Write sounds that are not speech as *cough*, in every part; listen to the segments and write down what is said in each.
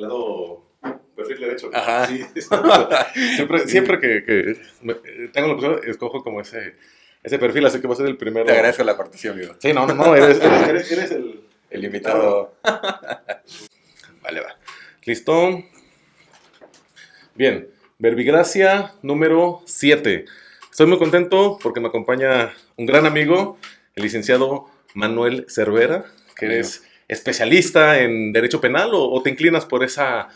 lado perfil derecho. Ajá. Sí, *laughs* *laughs* siempre, siempre que, tengo la opción, escojo como ese, ese perfil, así que voy a ser el primero. Te agradezco la cortesía, amigo. Sí, no, no, no, eres, eres, eres- eres el... *laughs* El invitado. vale, va. ¿Listo? Bien, verbigracia número 7. Estoy muy contento porque me acompaña un gran amigo, el licenciado Manuel Cervera, que Amigo. eres especialista en derecho penal o, o te inclinas por esa,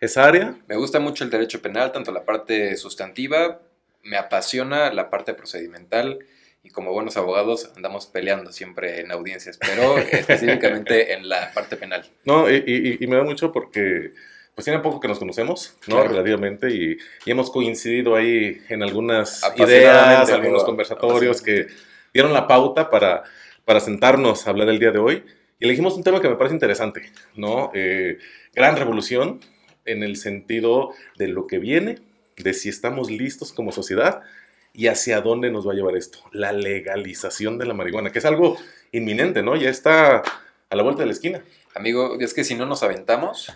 esa área. Me gusta mucho el derecho penal, tanto la parte sustantiva, me apasiona la parte procedimental y como buenos abogados andamos peleando siempre en audiencias, pero *laughs* específicamente en la parte penal. No, y, y- y me da mucho porque pues tiene poco que nos conocemos, ¿no? Claro. Relativamente, y, y hemos coincidido ahí en algunas ideas, algunos conversatorios que dieron la pauta para, para sentarnos a hablar el día de hoy. Y elegimos un tema que me parece interesante, ¿no? Eh, gran revolución en el sentido de lo que viene, de si estamos listos como sociedad y hacia dónde nos va a llevar esto. La legalización de la marihuana, que es algo inminente, ¿no? Ya está a la vuelta de la esquina. Amigo, es que si no nos aventamos,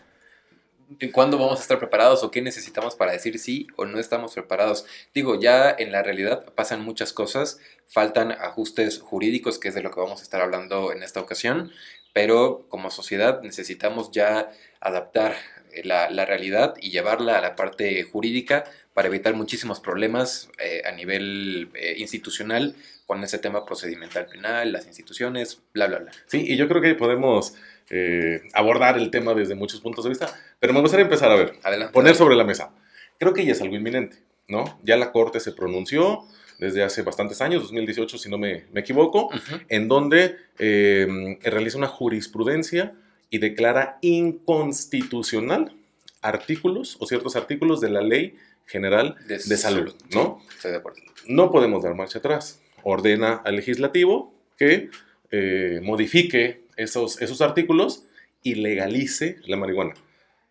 ¿cuándo vamos a estar preparados o qué necesitamos para decir sí o no estamos preparados? Digo, ya en la realidad pasan muchas cosas, faltan ajustes jurídicos, que es de lo que vamos a estar hablando en esta ocasión, pero como sociedad necesitamos ya adaptar eh, la, la realidad y llevarla a la parte jurídica para evitar muchísimos problemas eh, a nivel eh, institucional con ese tema procedimental penal, las instituciones, bla, bla, bla. Sí, y yo creo que podemos eh, abordar el tema desde muchos puntos de vista, pero me gustaría empezar a ver, Adelante. poner sobre la mesa. Creo que ya es algo inminente, ¿no? Ya la Corte se pronunció desde hace bastantes años, 2018 si no me, me equivoco, Ujú. en donde eh, realiza una jurisprudencia y declara inconstitucional artículos o ciertos artículos de la Ley General De de Salud, ¿no? Sí, estoy de acuerdo. no podemos dar marcha atrás. Ordena al legislativo que eh, modifique esos, esos artículos y legalice la marihuana.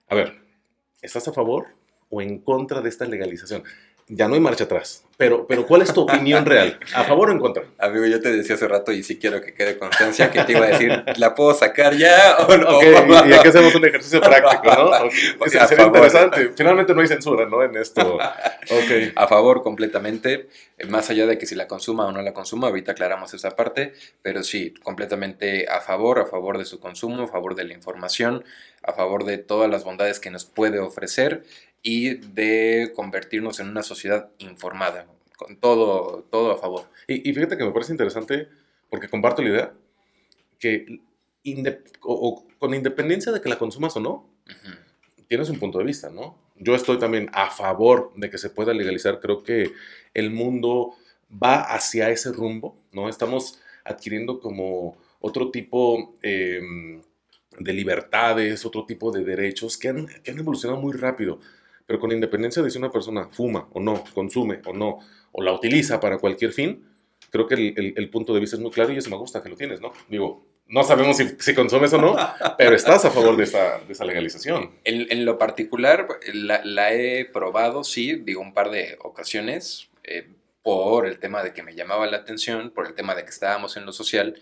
A ver, ¿estás a favor o en contra de esta legalización? Ya no hay marcha atrás, pero, pero ¿cuál es tu opinión real? ¿A favor o en contra? Amigo, yo te decía hace rato y sí quiero que quede constancia que te iba a decir, ¿la puedo sacar ya o no? Ok, y, y aquí hacemos un ejercicio *laughs* práctico, ¿no? Ok, O sí, sea, a sería favor. interesante. Finalmente no hay censura, ¿no? En esto. Ok. A favor completamente, eh, más allá de que si la consuma o no la consuma, ahorita aclaramos esa parte, pero sí, completamente a favor, a favor de su consumo, a favor de la información, a favor de todas las bondades que nos puede ofrecer y de convertirnos en una sociedad informada, con todo, todo a favor. Y, y fíjate que me parece interesante, porque comparto la idea, que inde- o- o con independencia de que la consumas o no, tienes un punto de vista, ¿no? Yo estoy también a favor de que se pueda legalizar. Creo que el mundo va hacia ese rumbo, ¿no? Estamos adquiriendo como otro tipo eh, de libertades, otro tipo de derechos que han, que han evolucionado muy rápido. Pero con independencia de si una persona fuma o no, consume o no, o la utiliza para cualquier fin, creo que el, punto de vista es muy claro y eso me gusta que lo tienes, ¿no? Digo, no sabemos si, si consumes o no, pero estás a favor de esta, de esta legalización. En, lo particular, la, la he probado, sí, digo, un par de ocasiones, eh, por el tema de que me llamaba la atención, por el tema de que estábamos en lo social.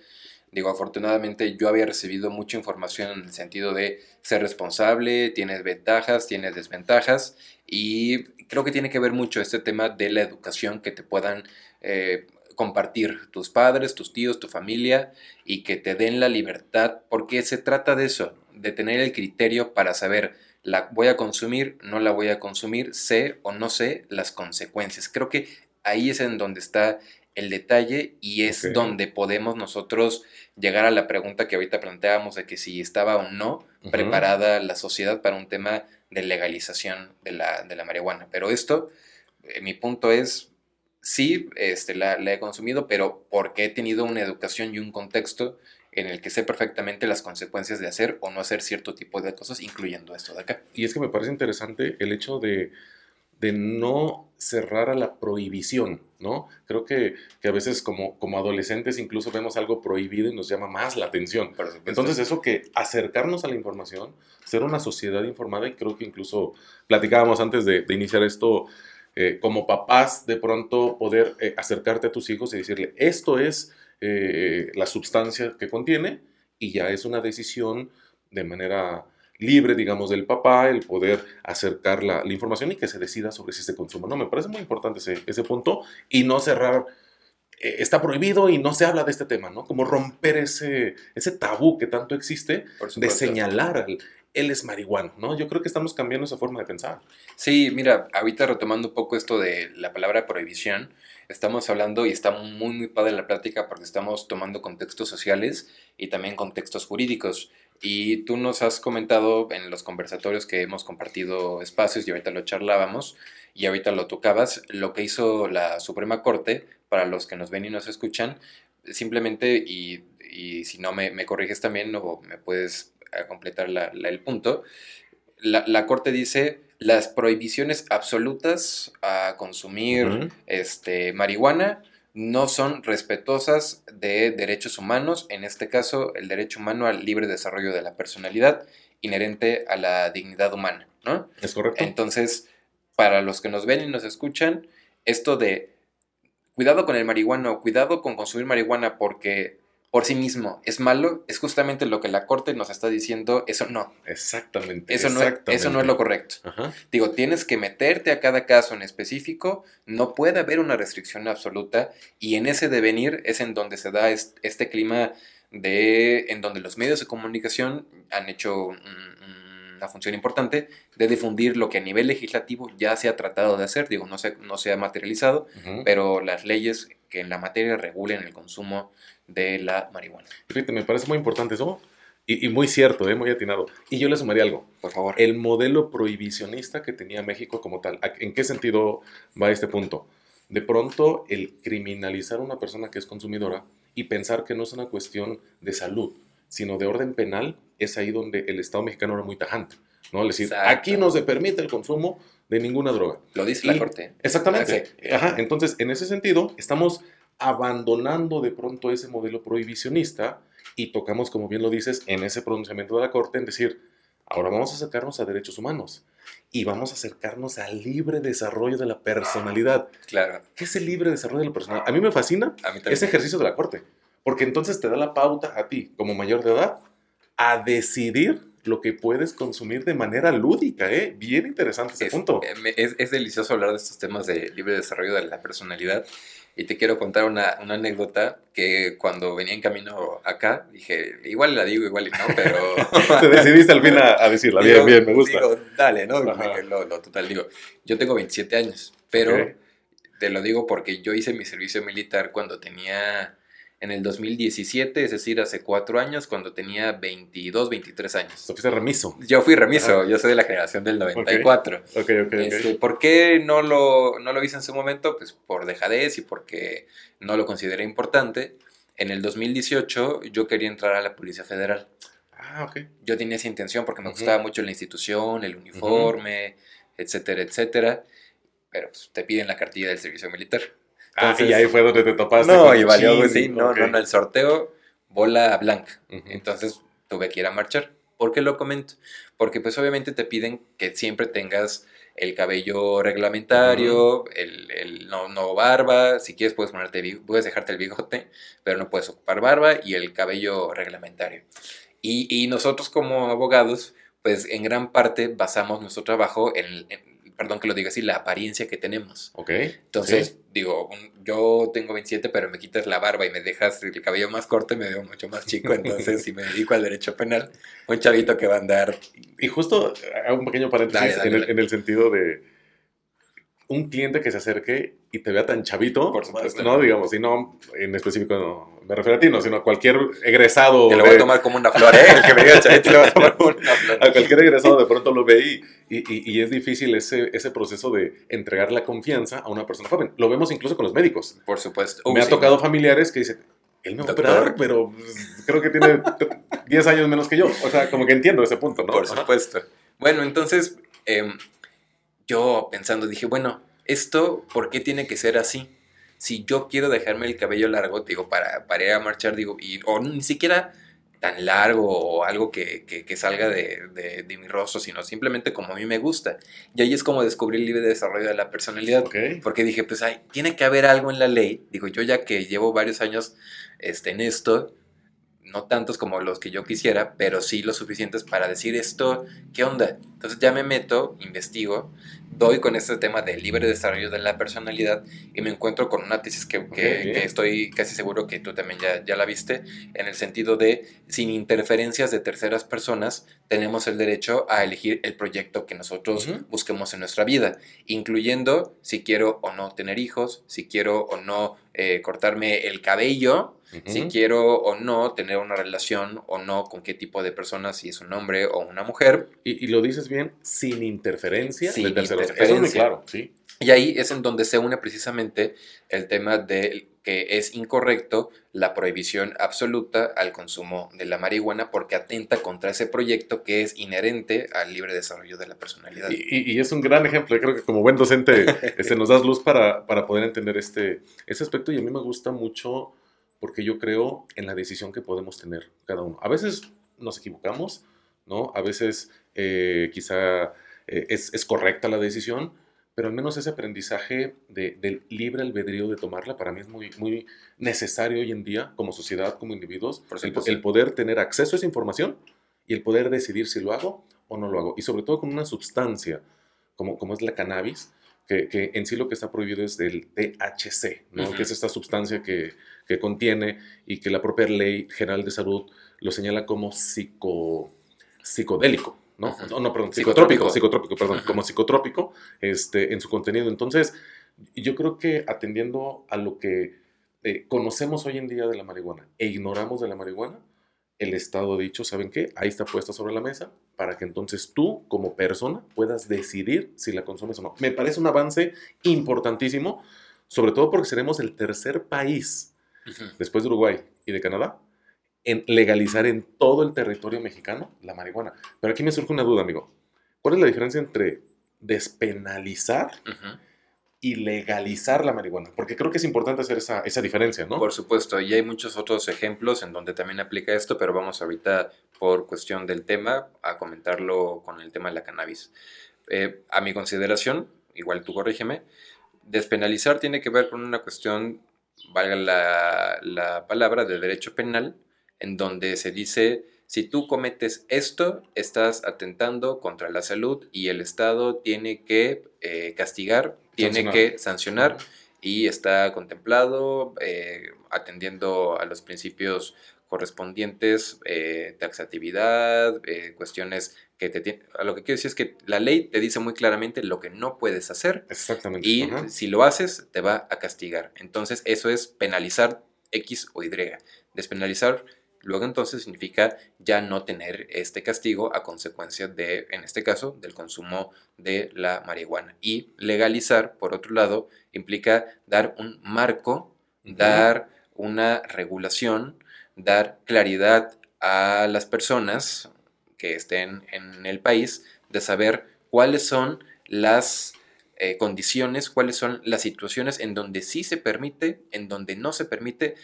Digo, afortunadamente yo había recibido mucha información en el sentido de ser responsable, tienes ventajas, tienes desventajas, y creo que tiene que ver mucho este tema de la educación que te puedan eh, compartir tus padres, tus tíos, tu familia, y que te den la libertad, porque se trata de eso, de tener el criterio para saber, la voy a consumir, no la voy a consumir, sé o no sé las consecuencias. Creo que ahí es en donde está el detalle y es donde podemos nosotros llegar a la pregunta que ahorita planteábamos de que si estaba o no preparada la sociedad para un tema de legalización de la, de la marihuana. Pero esto, eh, mi punto es, sí, este, la, la he consumido, pero porque he tenido una educación y un contexto en el que sé perfectamente las consecuencias de hacer o no hacer cierto tipo de cosas, incluyendo esto de acá. Y es que me parece interesante el hecho de, de no cerrar a la prohibición, ¿no? Creo que, que a veces como, como adolescentes incluso vemos algo prohibido y nos llama más la atención. Entonces eso que acercarnos a la información, ser una sociedad informada y creo que incluso platicábamos antes de, de iniciar esto, eh, como papás de pronto poder eh, acercarte a tus hijos y decirle, esto es eh, la sustancia que contiene y ya es una decisión de manera libre, digamos, del papá, el poder acercar la, la información y que se decida sobre si se consume. No, me parece muy importante ese, ese punto y no cerrar eh, está prohibido y no se habla de este tema, ¿no? Como romper ese, ese tabú que tanto existe de señalar al, él es marihuana, ¿no? Yo creo que estamos cambiando esa forma de pensar. Sí, mira, ahorita retomando un poco esto de la palabra prohibición, estamos hablando y está muy, muy padre la plática porque estamos tomando contextos sociales y también contextos jurídicos. Y tú nos has comentado en los conversatorios que hemos compartido espacios y ahorita lo charlábamos y ahorita lo tocabas, lo que hizo la Suprema Corte, para los que nos ven y nos escuchan, simplemente, y, y si no me, me corriges también o me puedes a completar el punto, la, Corte dice las prohibiciones absolutas a consumir este, marihuana no son respetuosas de derechos humanos, en este caso el derecho humano al libre desarrollo de la personalidad inherente a la dignidad humana, ¿no? Es correcto. Entonces, para los que nos ven y nos escuchan, esto de cuidado con el marihuana o cuidado con consumir marihuana porque por sí mismo es malo, es justamente lo que la Corte nos está diciendo, eso no. Exactamente. Eso, No, es, eso no es lo correcto. Digo, tienes que meterte a cada caso en específico, no puede haber una restricción absoluta y en ese devenir es en donde se da este clima de, en donde los medios de comunicación han hecho una función importante de difundir lo que a nivel legislativo ya se ha tratado de hacer, digo, no se, no se ha materializado, pero las leyes que en la materia regulen el consumo de la marihuana. Fíjate, me parece muy importante eso y, muy cierto, ¿eh? muy atinado. Y yo le sumaría algo. Por favor. El modelo prohibicionista que tenía México como tal. ¿En qué sentido va este punto? De pronto, el criminalizar a una persona que es consumidora y pensar que no es una cuestión de salud, sino de orden penal, es ahí donde el Estado mexicano era muy tajante. ¿no? Es decir, aquí no se permite el consumo de ninguna droga. Lo dice la Corte. Exactamente. Ajá. Entonces, en ese sentido, estamos abandonando de pronto ese modelo prohibicionista y tocamos, como bien lo dices, en ese pronunciamiento de la Corte, en decir, ahora vamos a acercarnos a derechos humanos y vamos a acercarnos al libre desarrollo de la personalidad. Claro. ¿Qué es el libre desarrollo de la personalidad? A mí me fascina ese ejercicio de la Corte, porque entonces te da la pauta a ti, como mayor de edad, a decidir lo que puedes consumir de manera lúdica, ¿eh? Bien interesante ese punto. Eh, es, es, delicioso hablar de estos temas de libre desarrollo de la personalidad y te quiero contar una, una, anécdota que cuando venía en camino acá, dije, igual la digo, igual no, pero... *laughs* te decidiste al fin a, decirla, bien, bien, me gusta. Digo, dale, ¿no? Lo, lo, total, digo, yo tengo 27 años, pero te lo digo porque yo hice mi servicio militar cuando tenía en el 2017, es decir, hace cuatro años, cuando tenía 22, 23 años. ¿Tú fuiste remiso? Yo fui remiso, yo soy de la generación del 94. Ok, ok, ok. Este, ¿Por qué no lo, no lo hice en su momento? Pues por dejadez y porque no lo consideré importante. En el 2018 yo quería entrar a la Policía Federal. Ah, ok. Yo tenía esa intención porque me gustaba mucho la institución, el uniforme, etcétera, etcétera. Pero pues, te piden la cartilla del servicio militar. Ah, y ahí fue donde te topaste. No, y valió, sí, no, no, no, el sorteo, bola blanca. Entonces tuve que ir a marchar. ¿Por qué lo comento? Porque pues obviamente te piden que siempre tengas el cabello reglamentario, el, el no, no, barba, si quieres puedes ponerte, puedes dejarte el bigote, pero no puedes ocupar barba y el cabello reglamentario. Y, y nosotros como abogados, pues en gran parte basamos nuestro trabajo en, en perdón que lo diga así, la apariencia que tenemos. Ok. Entonces, digo, yo tengo 27, pero me quitas la barba y me dejas el cabello más corto y me veo mucho más chico. Entonces, si me dedico al derecho penal, un chavito que va a andar. Y justo hago un pequeño paréntesis en el sentido de un cliente que se acerque y te vea tan chavito, por supuesto, no digamos, y no en específico no, me refiero a ti, no, sino a cualquier egresado. Que lo voy a tomar como una flor, ¿eh? El *laughs* que me diga chavito lo voy a *laughs* tomar como una flor. A cualquier egresado de pronto lo ve y, y, y, es difícil ese, ese proceso de entregar la confianza a una persona joven. Lo vemos incluso con los médicos. Por supuesto. me ha tocado familiares que dicen, él me va a operar, pero creo que tiene 10 años menos que yo. O sea, como que entiendo ese punto, ¿no? Por supuesto. Bueno, entonces, eh, yo pensando dije, bueno, esto, ¿por qué tiene que ser así? Si yo quiero dejarme el cabello largo, digo, para, para ir a marchar, digo, y, o ni siquiera tan largo o algo que, que, salga de, de, de, mi rostro, sino simplemente como a mí me gusta. Y ahí es como descubrí el libre desarrollo de la personalidad. Porque dije, pues hay, tiene que haber algo en la ley. Digo, yo ya que llevo varios años este, en esto, no tantos como los que yo quisiera, pero sí lo suficientes para decir esto, ¿qué onda? Entonces ya me meto, investigo, doy con este tema del libre desarrollo de la personalidad y me encuentro con una tesis que, que, estoy casi seguro que tú también ya, ya, la viste, en el sentido de sin interferencias de terceras personas, tenemos el derecho a elegir el proyecto que nosotros busquemos en nuestra vida, incluyendo si quiero o no tener hijos, si quiero o no eh, cortarme el cabello, si quiero o no tener una relación o no con qué tipo de persona, si es un hombre o una mujer. Y, lo dices bien, sin interferencia sin Interferencia. claro, sí. Y ahí es en donde se une precisamente el tema de que es incorrecto la prohibición absoluta al consumo de la marihuana porque atenta contra ese proyecto que es inherente al libre desarrollo de la personalidad. Y, es un gran ejemplo, yo creo que como buen docente *laughs* este, nos das luz para, para poder entender este, ese aspecto y a mí me gusta mucho porque yo creo en la decisión que podemos tener cada uno. A veces nos equivocamos, ¿no? A veces eh, quizá eh, es, es, correcta la decisión, pero al menos ese aprendizaje de, del libre albedrío de tomarla para mí es muy, muy necesario hoy en día como sociedad, como individuos, Por el, el poder tener acceso a esa información y el poder decidir si lo hago o no lo hago. Y sobre todo con una sustancia como, como es la cannabis, que, en sí lo que está prohibido es del THC, ¿no? que es esta sustancia que, que, contiene y que la propia ley general de salud lo señala como psico, psicodélico. ¿No? no, no, perdón, psicotrópico, psicotrópico, perdón, como psicotrópico este, en su contenido. Entonces, yo creo que atendiendo a lo que eh, conocemos hoy en día de la marihuana e ignoramos de la marihuana, el Estado ha dicho, ¿saben qué? Ahí está puesta sobre la mesa para que entonces tú, como persona, puedas decidir si la consumes o no. Me parece un avance importantísimo, sobre todo porque seremos el tercer país, después de Uruguay y de Canadá, en legalizar en todo el territorio mexicano la marihuana. Pero aquí me surge una duda, amigo. ¿Cuál es la diferencia entre despenalizar y legalizar la marihuana? Porque creo que es importante hacer esa, esa, diferencia, ¿no? Por supuesto, y hay muchos otros ejemplos en donde también aplica esto, pero vamos ahorita, por cuestión del tema, a comentarlo con el tema de la cannabis. Eh, a mi consideración, igual tú corrígeme, despenalizar tiene que ver con una cuestión, valga la, la palabra, de derecho penal, en donde se dice si tú cometes esto, estás atentando contra la salud y el Estado tiene que eh, castigar, tiene que sancionar y está contemplado eh, atendiendo a los principios correspondientes, eh, taxatividad, cuestiones que te a lo que quiero decir es que la ley te dice muy claramente lo que no puedes hacer. Exactamente. Y si lo haces, te va a castigar. Entonces, eso es penalizar X o Y. Despenalizar Luego entonces significa ya no tener este castigo a consecuencia de, en este caso, del consumo de la marihuana. Y legalizar, por otro lado, implica dar un marco, dar una regulación, dar claridad a las personas que estén en el país de saber cuáles son las eh, condiciones, cuáles son las situaciones en donde sí se permite, en donde no se permite,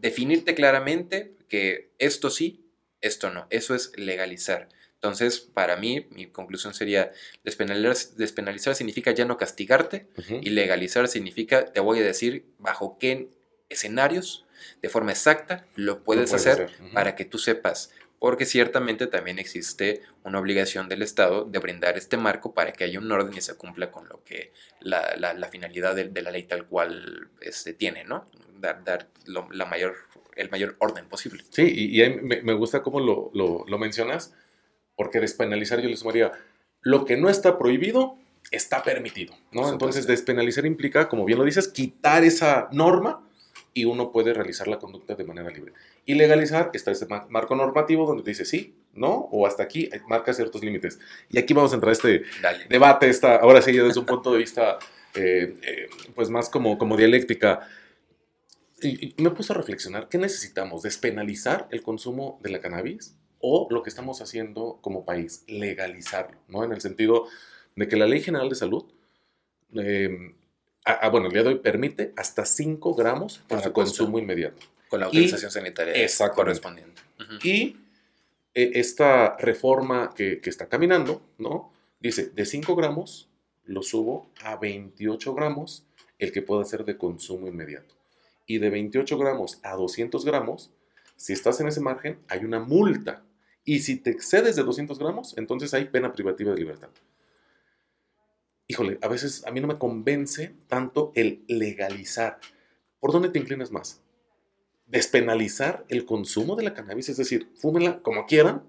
definirte claramente que esto sí, esto no. Eso es legalizar. Entonces, para mí, mi conclusión sería, despenalizar, despenalizar significa ya no castigarte y legalizar significa, te voy a decir, bajo qué escenarios, de forma exacta, lo puedes, hacer, para que tú sepas. Porque ciertamente también existe una obligación del Estado de brindar este marco para que haya un orden y se cumpla con lo que la, la, finalidad de, la ley tal cual este, tiene, ¿no? Dar, dar la mayor el mayor orden posible. Sí, y, me, gusta cómo lo, lo, mencionas, porque despenalizar yo les sumaría, lo que no está prohibido está permitido, ¿no? Entonces despenalizar implica, como bien lo dices, quitar esa norma y uno puede realizar la conducta de manera libre. Y legalizar está ese marco normativo donde te dice sí, no, o hasta aquí marca ciertos límites. Y aquí vamos a entrar a este debate, esta, ahora sí, desde un punto de vista, eh, eh, pues más como, como dialéctica y, me puse a reflexionar, ¿qué necesitamos? ¿Despenalizar el consumo de la cannabis? ¿O lo que estamos haciendo como país, legalizarlo? ¿no? En el sentido de que la Ley General de Salud, em, bueno, el día de hoy permite hasta 5 gramos para consumo inmediato. Con la autorización sanitaria correspondiente. Y esta reforma que, que, está caminando, ¿no? Dice, de 5 gramos lo subo a 28 gramos el que pueda ser de consumo inmediato y de 28 gramos a 200 gramos Si estás en ese margen, hay una multa. Y si te excedes de 200 gramos, entonces hay pena privativa de libertad. Híjole, a veces a mí no me convence tanto el legalizar. ¿Por dónde te inclinas más? despenalizar el consumo de la cannabis, es decir, fúmenla como quieran,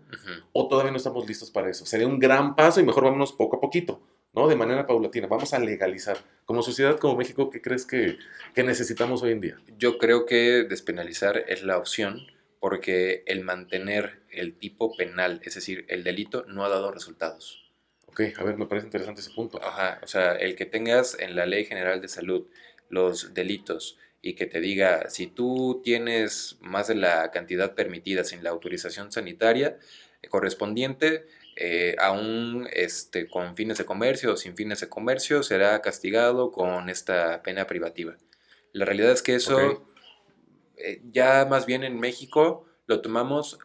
o todavía no estamos listos para eso. Sería un gran paso y mejor vámonos poco a poquito, ¿no? De manera paulatina. Vamos a legalizar. Como sociedad, como México, ¿qué crees que, que necesitamos hoy en día? Yo creo que despenalizar es la opción porque el mantener el tipo penal, es decir, el delito, no ha dado resultados. Ok, a ver, me parece interesante ese punto. Ajá, o sea, el que tengas en la Ley General de Salud los delitos y que te diga, si tú tienes más de la cantidad permitida sin la autorización sanitaria eh, correspondiente, eh, aún este, con fines de comercio o sin fines de comercio, será castigado con esta pena privativa. La realidad es que eso eh, ya más bien en México lo tomamos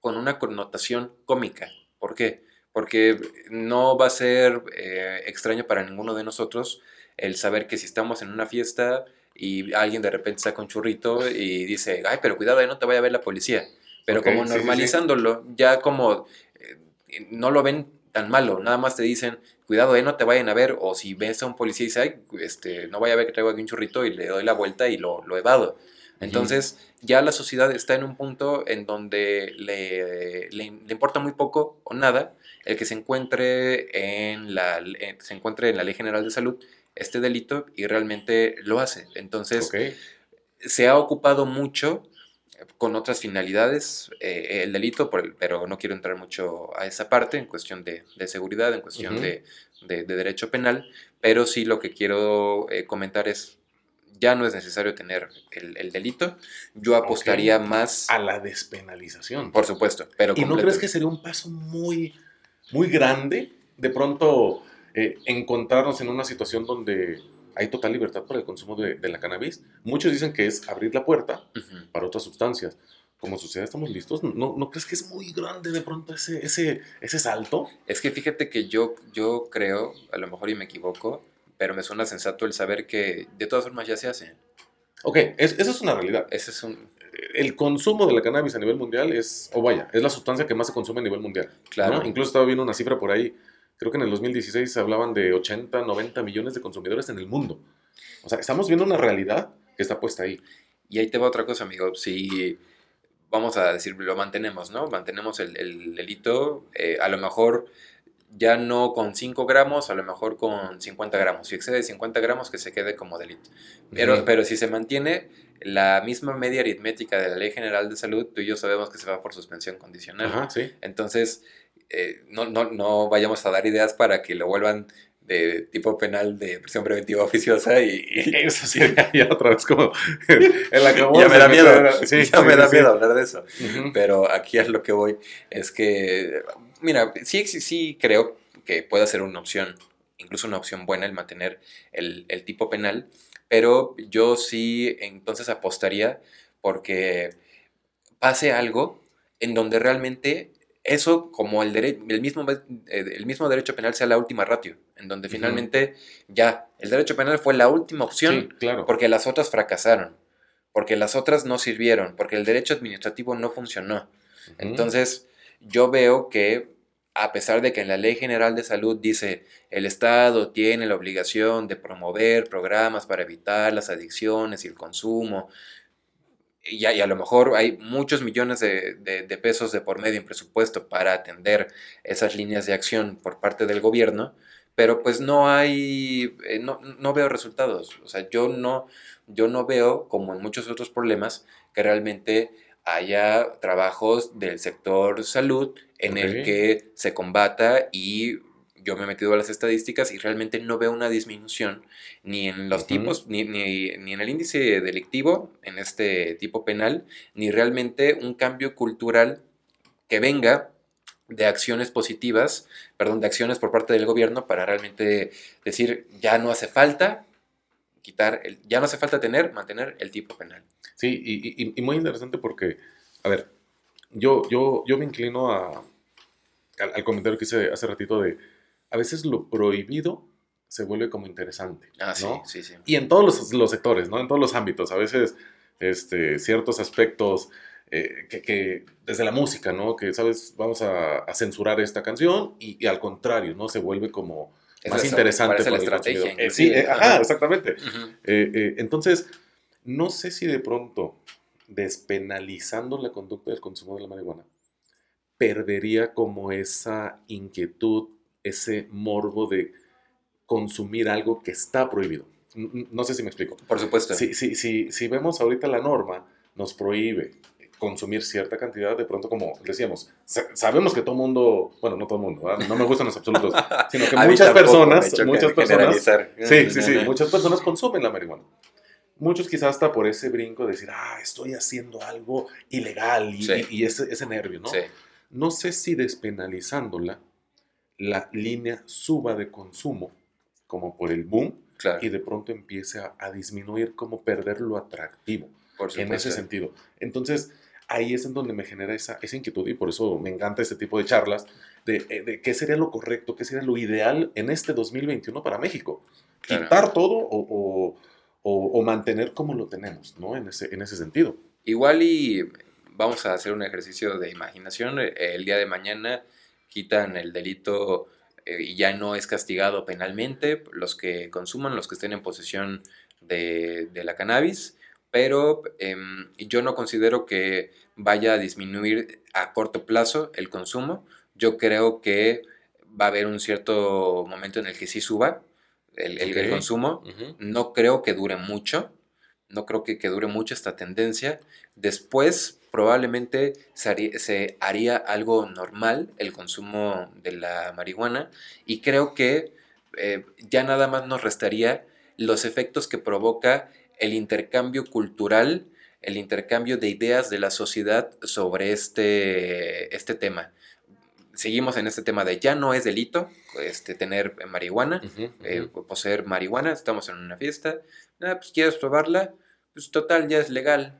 con una connotación cómica. ¿Por qué? Porque no va a ser extraño para ninguno de nosotros el saber que si estamos en una fiesta y alguien de repente saca un churrito y dice, ay, pero cuidado, ahí no te vaya a ver la policía. Pero como normalizándolo, ya como eh, no lo ven tan malo, nada más te dicen, cuidado, ahí no te vayan a ver, o si ves a un policía y dice, ay, este, no vaya a ver que traigo aquí un churrito y le doy la vuelta y lo, lo evado. Entonces, ya la sociedad está en un punto en donde le, le, importa muy poco o nada el que se encuentre en la, se encuentre en la Ley General de Salud este delito y realmente lo hace. Entonces, se ha ocupado mucho con otras finalidades eh, el delito, pero no quiero entrar mucho a esa parte en cuestión de, seguridad, en cuestión de, derecho penal, pero sí lo que quiero eh, comentar es, ya no es necesario tener el, delito, yo apostaría más... A la despenalización. Por supuesto, pero... ¿Y no crees que sería un paso muy, muy grande? De pronto eh, encontrarnos en una situación donde hay total libertad para el consumo de, la cannabis. Muchos dicen que es abrir la puerta para otras sustancias. Como sociedad estamos listos. ¿No, ¿No crees que es muy grande de pronto ese, ese, ese salto? Es que fíjate que yo, yo creo, a lo mejor y me equivoco, pero me suena sensato el saber que de todas formas ya se hace. Ok, es, eso es una realidad. Ese es un... El consumo de la cannabis a nivel mundial es, o vaya, es la sustancia que más se consume a nivel mundial. Claro. Incluso estaba viendo una cifra por ahí Creo que en el 2016 se hablaban de 80, 90 millones de consumidores en el mundo. O sea, estamos viendo una realidad que está puesta ahí. Y ahí te va otra cosa, amigo. Si vamos a decir, lo mantenemos, ¿no? Mantenemos el, delito, eh, a lo mejor ya no con 5 gramos, a lo mejor con 50 gramos. Si excede 50 gramos, que se quede como delito. Pero, pero si se mantiene la misma media aritmética de la Ley General de Salud, tú y yo sabemos que se va por suspensión condicional. Ajá, sí. Entonces, eh, no, no, no vayamos a dar ideas para que lo vuelvan de tipo penal de prisión preventiva oficiosa y, *laughs* eso sí, *laughs* ya otra vez como *laughs* el acabó ya me da miedo. ya me da miedo hablar de eso. Pero aquí es lo que voy es que mira sí sí creo que puede ser una opción incluso una opción buena el mantener el, el tipo penal pero yo sí entonces apostaría porque pase algo en donde realmente eso como el, el, mismo, eh, el mismo derecho penal sea la última ratio, en donde finalmente ya el derecho penal fue la última opción claro. porque las otras fracasaron, porque las otras no sirvieron, porque el derecho administrativo no funcionó. Entonces, yo veo que a pesar de que en la Ley General de Salud dice el Estado tiene la obligación de promover programas para evitar las adicciones y el consumo, y a, lo mejor hay muchos millones de, pesos de por medio en presupuesto para atender esas líneas de acción por parte del gobierno, pero pues no hay, eh, no, no, veo resultados. O sea, yo no, yo no veo, como en muchos otros problemas, que realmente haya trabajos del sector salud en el que se combata y yo me he metido a las estadísticas y realmente no veo una disminución ni en los tipos, ni, ni, en el índice delictivo, en este tipo penal, ni realmente un cambio cultural que venga de acciones positivas, perdón, de acciones por parte del gobierno para realmente decir, ya no hace falta quitar, el, ya no hace falta tener, mantener el tipo penal. Sí, y, muy interesante porque, a ver, yo, yo, yo me inclino a, al comentario que hice hace ratito de a veces lo prohibido se vuelve como interesante. Ah, ¿no? sí, sí, sí. Y en todos los, sectores, ¿no? En todos los ámbitos. A veces este, ciertos aspectos eh, que, desde la música, ¿no? Que, ¿sabes? Vamos a, censurar esta canción y, al contrario, ¿no? Se vuelve como más interesante. Para la estrategia. Eh, sí, eh, ajá, exactamente. entonces, no sé si de pronto, despenalizando la conducta del consumo de la marihuana, perdería como esa inquietud, ese morbo de consumir algo que está prohibido. No sé si me explico. Por supuesto. Si, si, si, si vemos ahorita la norma, nos prohíbe consumir cierta cantidad, de pronto, como decíamos, sabemos que todo mundo, bueno, no todo mundo, no me gustan los absolutos, *laughs* sino que muchas personas, muchas personas, sí, sí, sí, muchas personas consumen la marihuana. Muchos quizás hasta por ese brinco de decir, ah, estoy haciendo algo ilegal y, y ese, ese, nervio, ¿no? No sé si despenalizándola, la línea suba de consumo, como por el boom, y de pronto empiece a, a disminuir, como perder lo atractivo en ese sentido. Entonces, ahí es en donde me genera esa, esa inquietud y por eso me encanta este tipo de charlas de, eh, de, qué sería lo correcto, qué sería lo ideal en este 2021 para México. Quitar todo o, o, o, mantener como lo tenemos, ¿no? En ese, en ese sentido. Igual y vamos a hacer un ejercicio de imaginación. El día de mañana quitan el delito eh, y ya no es castigado penalmente los que consuman, los que estén en posesión de, de la cannabis pero em, yo no considero que vaya a disminuir a corto plazo el consumo. Yo creo que va a haber un cierto momento en el que sí suba el, el, consumo. No creo que dure mucho. No creo que, que, dure mucho esta tendencia. Después probablemente se haría, algo normal el consumo de la marihuana y creo que eh, ya nada más nos restaría los efectos que provoca el intercambio cultural, el intercambio de ideas de la sociedad sobre este, este tema. Seguimos en este tema de ya no es delito este, tener marihuana, eh, poseer marihuana, estamos en una fiesta, ah, pues quieres probarla, pues total, ya es legal,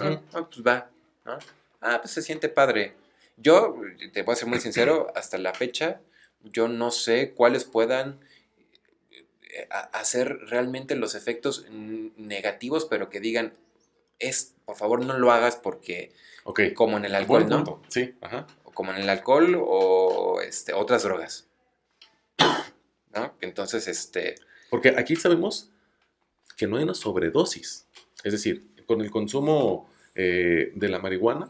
ah, ah, pues va, ah, pues se siente padre. Yo, te voy a ser muy sincero, *clears throat* hasta la fecha, yo no sé cuáles puedan hacer realmente los efectos negativos, pero que digan, es, por favor no lo hagas porque, como en el alcohol, ¿no? Sí, ajá. O como en el alcohol o este, otras drogas. *coughs* ¿No? Entonces, este... Porque aquí sabemos que no hay una sobredosis. Es decir, con el consumo eh, de la marihuana,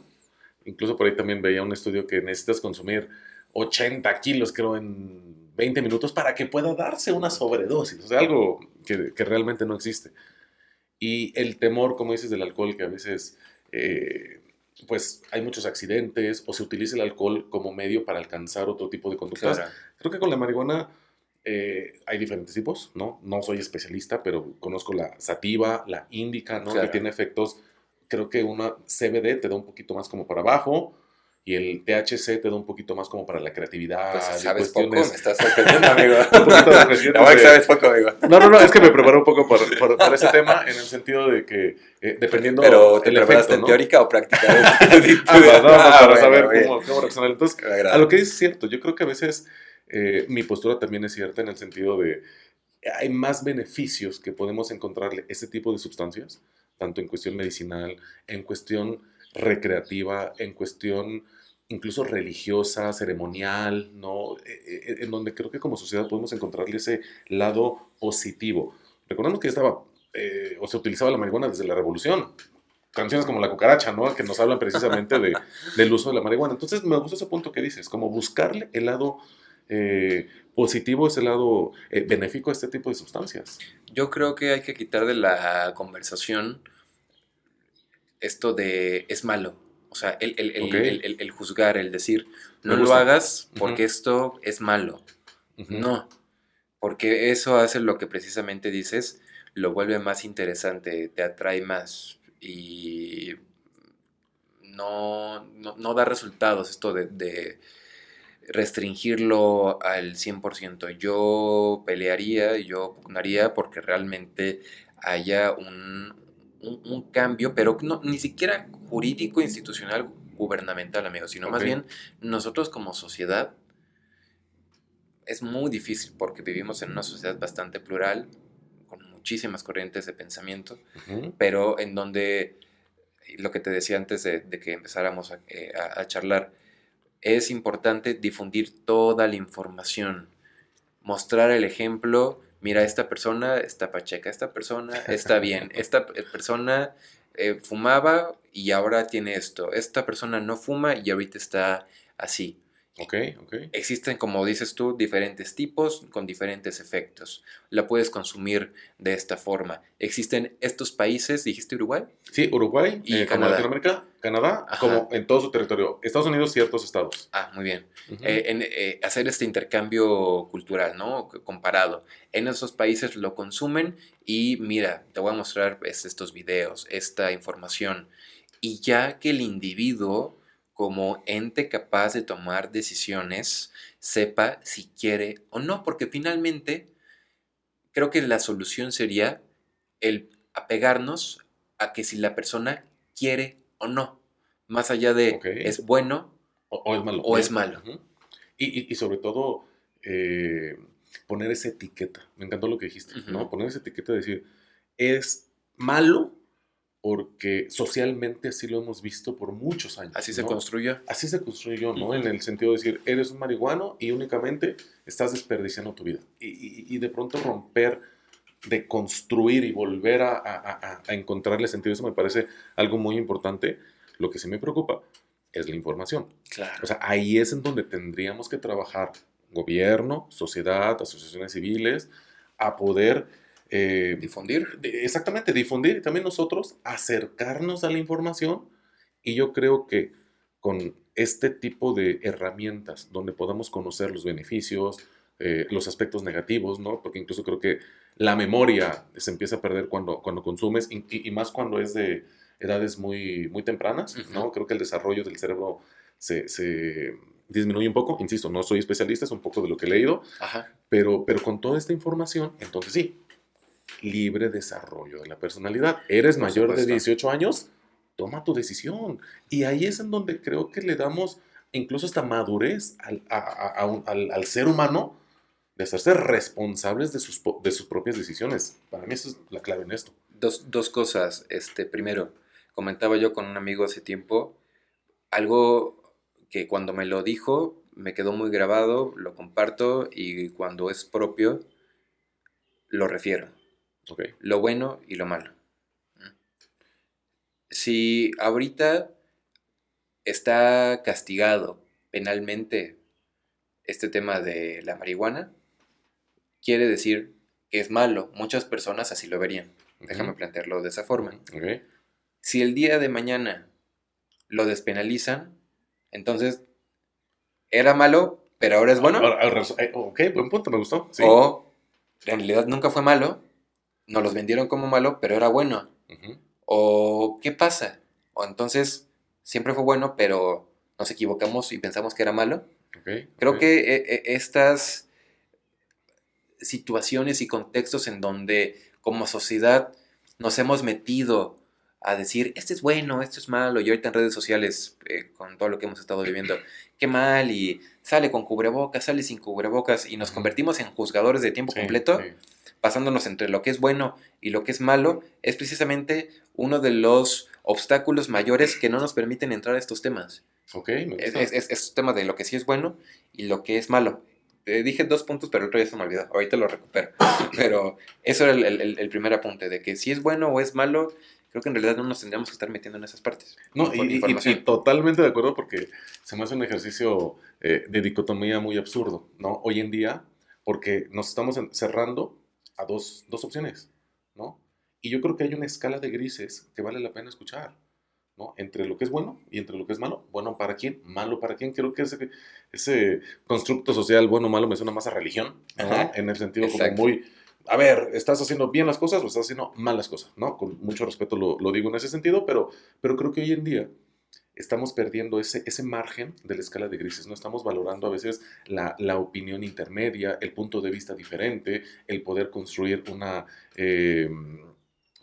incluso por ahí también veía un estudio que necesitas consumir 80 kilos, creo, en 20 minutos para que pueda darse una sobredosis, o sea, algo que, que realmente no existe. Y el temor, como dices, del alcohol, que a veces, eh, pues, hay muchos accidentes o se utiliza el alcohol como medio para alcanzar otro tipo de conductas. Creo que con la marihuana eh, hay diferentes tipos, ¿no? No soy especialista, pero conozco la sativa, la índica, ¿no? Que tiene efectos, creo que una CBD te da un poquito más como para abajo, y el THC te da un poquito más como para la creatividad. Pues sabes poco, me estás sorprendiendo, amigo. *laughs* poquito de no, sabes poco, amigo. No, no, no, es que me preparo un poco por, por, ese tema en el sentido de que eh, dependiendo Pero te preparaste en teórica o práctica. *laughs* no, *laughs* ah, para saber cómo, cómo, reaccionar. Entonces, a lo que es cierto, yo creo que a veces eh, mi postura también es cierta en el sentido de hay más beneficios que podemos encontrarle ese tipo de sustancias, tanto en cuestión medicinal, en cuestión recreativa, en cuestión incluso religiosa, ceremonial, ¿no? E, e, e, en donde creo que como sociedad podemos encontrarle ese lado positivo. Recordemos que estaba, eh, o se utilizaba la marihuana desde la revolución. Canciones como La cucaracha, ¿no? Que nos hablan precisamente de, *laughs* del uso de la marihuana. Entonces me gusta ese punto que dices, como buscarle el lado eh, positivo, ese lado eh, benéfico a este tipo de sustancias. Yo creo que hay que quitar de la conversación esto de es malo. O sea, el, el, juzgar, el decir, no lo hagas porque esto es malo. No, porque eso hace lo que precisamente dices, lo vuelve más interesante, te atrae más y no, no, da resultados esto de, de restringirlo al 100%. Yo pelearía, yo pugnaría porque realmente haya un, un, cambio, pero no, ni siquiera jurídico, institucional, gubernamental, amigos, sino más bien nosotros como sociedad es muy difícil porque vivimos en una sociedad bastante plural, con muchísimas corrientes de pensamiento, pero en donde lo que te decía antes de, que empezáramos eh, a, charlar, es importante difundir toda la información, mostrar el ejemplo, mira, esta persona está pacheca, esta persona está bien, *laughs* esta persona eh, fumaba y ahora tiene esto, esta persona no fuma y ahorita está así. Ok, ok. Existen, como dices tú, diferentes tipos con diferentes efectos. La puedes consumir de esta forma. Existen estos países, dijiste Uruguay. Sí, Uruguay, y eh, Canadá. Latinoamérica, Canadá, como en todo su territorio. Estados Unidos, ciertos estados. Ah, muy bien. Eh, en, eh, hacer este intercambio cultural, ¿no? Comparado. En esos países lo consumen y mira, te voy a mostrar pues, estos videos, esta información. Y ya que el individuo como ente capaz de tomar decisiones sepa si quiere o no, porque finalmente creo que la solución sería el apegarnos a que si la persona quiere o no, más allá de es bueno o, es malo. O es malo. y, sobre todo eh, poner esa etiqueta, me encantó lo que dijiste, ¿no? Poner esa etiqueta de decir, es malo porque socialmente así lo hemos visto por muchos años. Así se construyó. Así se construyó, ¿no? En el sentido de decir, eres un marihuano y únicamente estás desperdiciando tu vida. Y, de pronto romper, de construir y volver a, encontrarle sentido, eso me parece algo muy importante. Lo que sí me preocupa es la información. Claro. O sea, ahí es en donde tendríamos que trabajar gobierno, sociedad, asociaciones civiles, a poder eh, difundir. Exactamente, difundir y también nosotros acercarnos a la información y yo creo que con este tipo de herramientas donde podamos conocer los beneficios, eh, los aspectos negativos, ¿no? Porque incluso creo que la memoria se empieza a perder cuando, cuando consumes y, más cuando es de edades muy, muy tempranas, ¿no? Creo que el desarrollo del cerebro se, se, disminuye un poco, insisto, no soy especialista, es un poco de lo que he leído, Pero, pero con toda esta información, entonces sí, libre desarrollo de la personalidad. Eres mayor de 18 años, toma tu decisión. Y ahí es en donde creo que le damos incluso esta madurez al, al, ser humano de hacerse responsables de sus, de sus propias decisiones. Para mí eso es la clave en esto. Dos, dos cosas. Este, primero, comentaba yo con un amigo hace tiempo algo que cuando me lo dijo me quedó muy grabado, lo comparto y cuando es propio lo refiero. Lo bueno y lo malo. Si ahorita está castigado penalmente este tema de la marihuana, quiere decir que es malo. Muchas personas así lo verían. Déjame plantearlo de esa forma. Si el día de mañana lo despenalizan, entonces era malo, pero ahora es bueno. Eh, ok, buen punto, me gustó. O en realidad nunca fue malo, nos los vendieron como malo, pero era bueno. O ¿qué pasa? O entonces siempre fue bueno, pero nos equivocamos y pensamos que era malo. Creo que e, e, estas situaciones y contextos en donde como sociedad nos hemos metido a decir, este es bueno, esto es malo, y ahorita en redes sociales, eh, con todo lo que hemos estado viviendo, *clears throat* qué mal, y sale con cubrebocas, sale sin cubrebocas, y nos convertimos en juzgadores de tiempo completo, pasándonos entre lo que es bueno y lo que es malo, es precisamente uno de los obstáculos mayores que no nos permiten entrar a estos temas. Ok, Es, es, es, tema de lo que sí es bueno y lo que es malo. Eh, dije dos puntos, pero el otro ya se me olvidó. Ahorita lo recupero. *coughs* Pero eso era el, primer apunte, de que si es bueno o es malo, creo que en realidad no nos tendríamos que estar metiendo en esas partes. No, y, totalmente de acuerdo porque se me hace un ejercicio eh, de dicotomía muy absurdo, ¿no? Hoy en día, porque nos estamos cerrando a dos, dos opciones, ¿no? Y yo creo que hay una escala de grises que vale la pena escuchar, ¿no? Entre lo que es bueno y entre lo que es malo. Bueno para quién, malo para quién. Creo que ese, ese constructo social bueno o malo me suena más a religión, ¿no? En el sentido como muy, a ver, ¿estás haciendo bien las cosas o estás haciendo malas cosas? ¿No? Con mucho respeto lo, lo digo en ese sentido, pero, pero creo que hoy en día estamos perdiendo ese, ese margen de la escala de grises, no estamos valorando a veces la, la opinión intermedia, el punto de vista diferente, el poder construir una, em,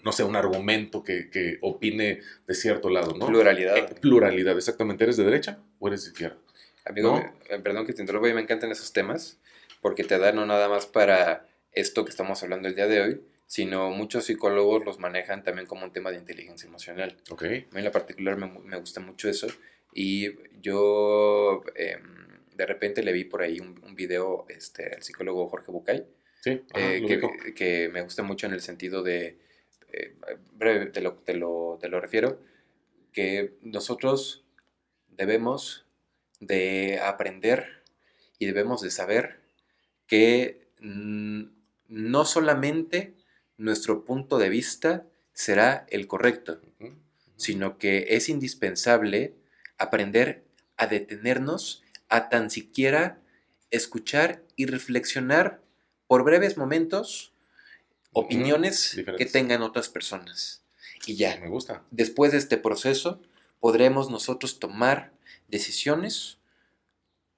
no sé, un argumento que, que, opine de cierto lado, ¿no? Pluralidad. Eh, pluralidad, exactamente. ¿Eres de derecha o eres de izquierda? Amigo, eh, perdón que te interrumpa, me encantan esos temas, porque te dan no nada más para esto que estamos hablando el día de hoy, sino muchos psicólogos los manejan también como un tema de inteligencia emocional. Ok. A mí en la particular me, me gusta mucho eso y yo em, de repente le vi por ahí un, un video este, al psicólogo Jorge Bucay, Sí, ajá, eh, que, que me gusta mucho en el sentido de, eh, breve, te lo, te, lo, te lo refiero, que nosotros debemos de aprender y debemos de saber que mm, no solamente nuestro punto de vista será el correcto, sino que es indispensable aprender a detenernos, a tan siquiera escuchar y reflexionar por breves momentos opiniones que tengan otras personas. Y ya, Me gusta. después de este proceso, podremos nosotros tomar decisiones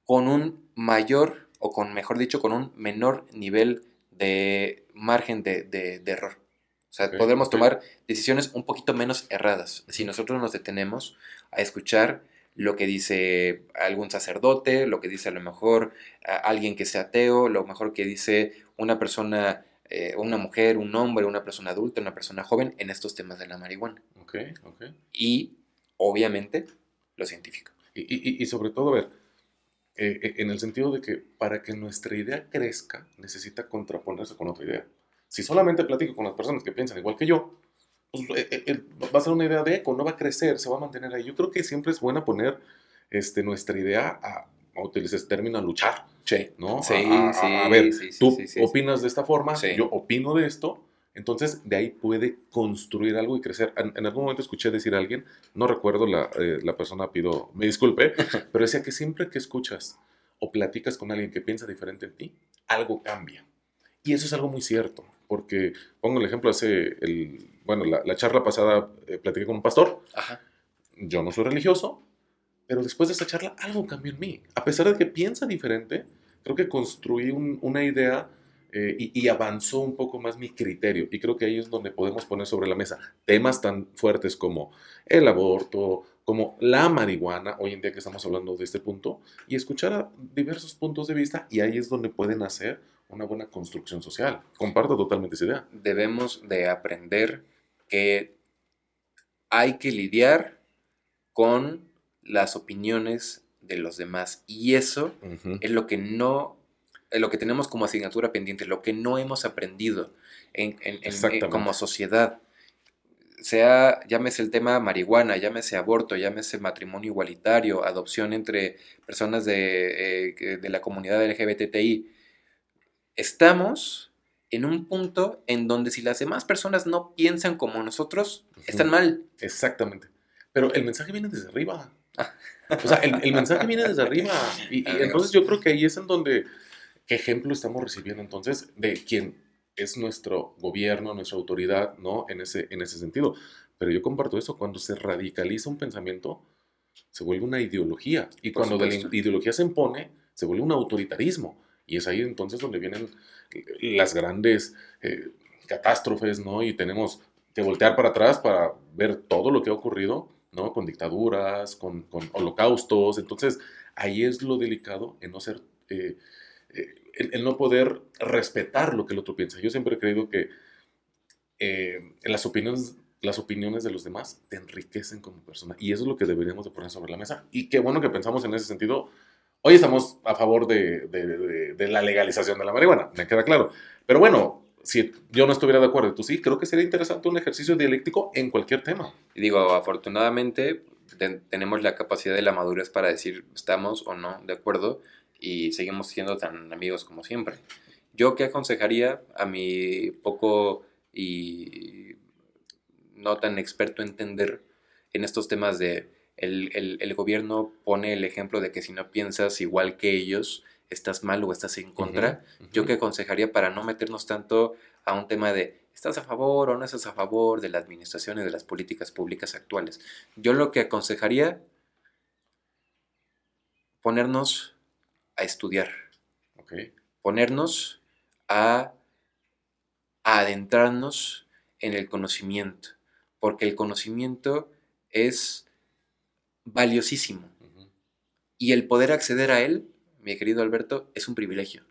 con un mayor, o con, mejor dicho, con un menor nivel de margen de, de- de error. O sea, Ok, podremos ok. tomar decisiones un poquito menos erradas si nosotros nos detenemos a escuchar lo que dice algún sacerdote, lo que dice a lo mejor a alguien que sea ateo, lo mejor que dice una persona, eh, una mujer, un hombre, una persona adulta, una persona joven en estos temas de la marihuana. Ok, ok. Y, obviamente, lo científico. Y, y- y sobre todo, a ver, eh, eh, en el sentido de que para que nuestra idea crezca, necesita contraponerse con otra idea. Si solamente platico con las personas que piensan igual que yo, pues eh, eh, eh, va a ser una idea de eco, no va a crecer, se va a mantener ahí. Yo creo que siempre es buena poner este, nuestra idea a, utilizar ese término, a luchar, Sí. ¿no? Sí, a, a- sí, a ver, sí, sí, tú opinas de esta forma, yo opino de esto, entonces de ahí puede construir algo y crecer. En, en algún momento escuché decir a alguien, no recuerdo la, eh, la persona, pido, me disculpe, *laughs* pero decía que siempre que escuchas o platicas con alguien que piensa diferente en ti, algo cambia. Y eso es algo muy cierto, porque pongo el ejemplo, hace el, bueno, la, la charla pasada eh, platiqué con un pastor, Ajá. yo no soy religioso, pero después de esa charla algo cambió en mí. A pesar de que piensa diferente, creo que construí un- una idea eh, y, y avanzó un poco más mi criterio. Y creo que ahí es donde podemos poner sobre la mesa temas tan fuertes como el aborto, como la marihuana, hoy en día que estamos hablando de este punto, y escuchar a diversos puntos de vista, y ahí es donde pueden hacer una buena construcción social. Comparto totalmente esa idea. Debemos de aprender que hay que lidiar con las opiniones de los demás. Y eso es lo que no, lo que tenemos como asignatura pendiente, lo que no hemos aprendido en, en- en- como sociedad. Sea, llámese el tema marihuana, llámese aborto, llámese matrimonio igualitario, adopción entre personas de, eh, de la comunidad LGBTI. Estamos en un punto en donde si las demás personas no piensan como nosotros, están Ujú. mal. Exactamente. Pero el mensaje viene desde arriba. O sea, el, el mensaje viene desde arriba. *laughs* Y, y entonces yo creo que ahí es en donde, ¿qué ejemplo estamos recibiendo entonces de quién es nuestro gobierno, nuestra autoridad, ¿no? En ese, en ese sentido. Pero yo comparto eso, cuando se radicaliza un pensamiento, se vuelve una ideología. Y Por cuando de la supuesto. ideología se impone, se vuelve un autoritarismo. Y es ahí entonces donde vienen las grandes eh, catástrofes, ¿no? Y tenemos que voltear para atrás para ver todo lo que ha ocurrido, ¿no? Con dictaduras, con, con holocaustos. Entonces, ahí es lo delicado en no ser, eh, eh, el, no poder respetar lo que el otro piensa. Yo siempre he creído que eh, las, opiniones, las opiniones de los demás te enriquecen como persona. Y eso es lo que deberíamos de poner sobre la mesa. Y qué bueno que pensamos en ese sentido. Hoy estamos a favor de, de- la legalización de la marihuana, me queda claro. Pero bueno, si yo no estuviera de acuerdo, tú sí, creo que sería interesante un ejercicio dialéctico en cualquier tema. Y digo, afortunadamente ten- tenemos la capacidad de la madurez para decir estamos o no de acuerdo y seguimos siendo tan amigos como siempre. Yo qué aconsejaría a mi poco y no tan experto entender en estos temas de el, el- el gobierno pone el ejemplo de que si no piensas igual que ellos, estás mal o estás en contra. Yo que aconsejaría para no meternos tanto a un tema de ¿estás a favor o no estás a favor de la administración y de las políticas públicas actuales? Yo lo que aconsejaría ponernos a estudiar, ponernos a, a adentrarnos en el conocimiento, porque el conocimiento es valiosísimo. Y el poder acceder a él, mi querido Alberto, es un privilegio.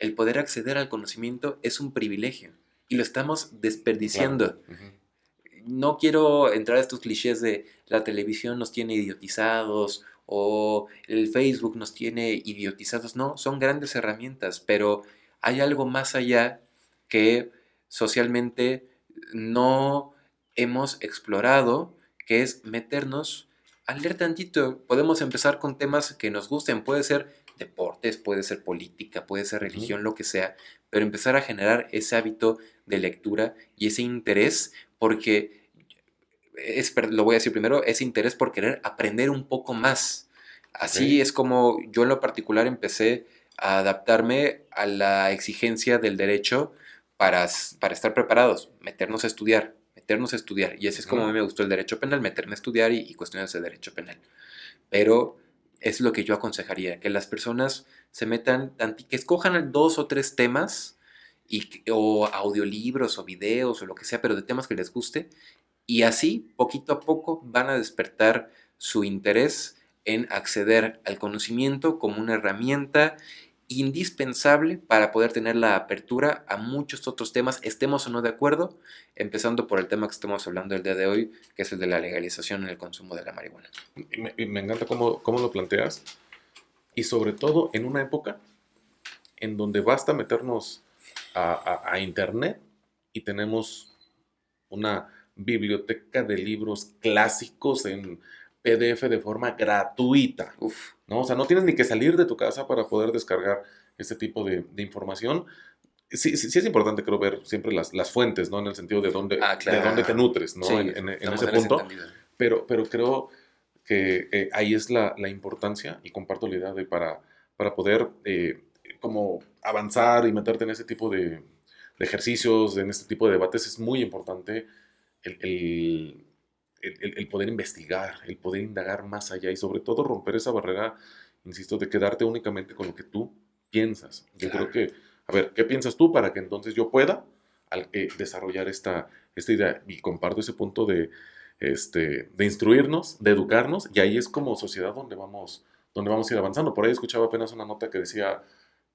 El poder acceder al conocimiento es un privilegio y lo estamos desperdiciando. No quiero entrar a estos clichés de la televisión nos tiene idiotizados o el Facebook nos tiene idiotizados. No, son grandes herramientas, pero hay algo más allá que socialmente no hemos explorado, que es meternos a leer tantito. Podemos empezar con temas que nos gusten, puede ser deportes, puede ser política, puede ser religión, lo que sea, pero empezar a generar ese hábito de lectura y ese interés, porque, es, lo voy a decir primero, ese interés por querer aprender un poco más. Así es como yo en lo particular empecé a adaptarme a la exigencia del derecho para, para estar preparados, meternos a estudiar, meternos a estudiar. Y así es como a mí me gustó el derecho penal, meterme a estudiar y, y cuestiones de derecho penal. Pero es lo que yo aconsejaría, que las personas se metan, que escojan dos o tres temas, y, o audiolibros o videos o lo que sea, pero de temas que les guste, y así, poquito a poco, van a despertar su interés en acceder al conocimiento como una herramienta indispensable para poder tener la apertura a muchos otros temas, estemos o no de acuerdo, empezando por el tema que estamos hablando el día de hoy, que es el de la legalización en el consumo de la marihuana. Y me, encanta cómo, cómo, lo planteas, y sobre todo en una época en donde basta meternos a Internet y tenemos una biblioteca de libros clásicos en PDF de forma gratuita. ¿no? O sea, no tienes ni que salir de tu casa para poder descargar este tipo de, información. Sí, sí, es importante, creo, ver siempre las, las, fuentes, ¿no? En el sentido de dónde, ah, de dónde te nutres, ¿no? en, ese punto. Pero, pero creo que eh, ahí es la, la, importancia, y comparto la idea de para, para poder eh, como avanzar y meterte en ese tipo de, de, ejercicios, en este tipo de debates, es muy importante el el, poder investigar, el poder indagar más allá y sobre todo romper esa barrera, insisto, de quedarte únicamente con lo que tú piensas. Yo creo que, a ver, ¿qué piensas tú para que entonces yo pueda eh, desarrollar esta, esta idea? Y comparto ese punto de, este, de instruirnos, de educarnos, y ahí es como sociedad donde vamos, donde vamos a ir avanzando. Por ahí escuchaba apenas una nota que decía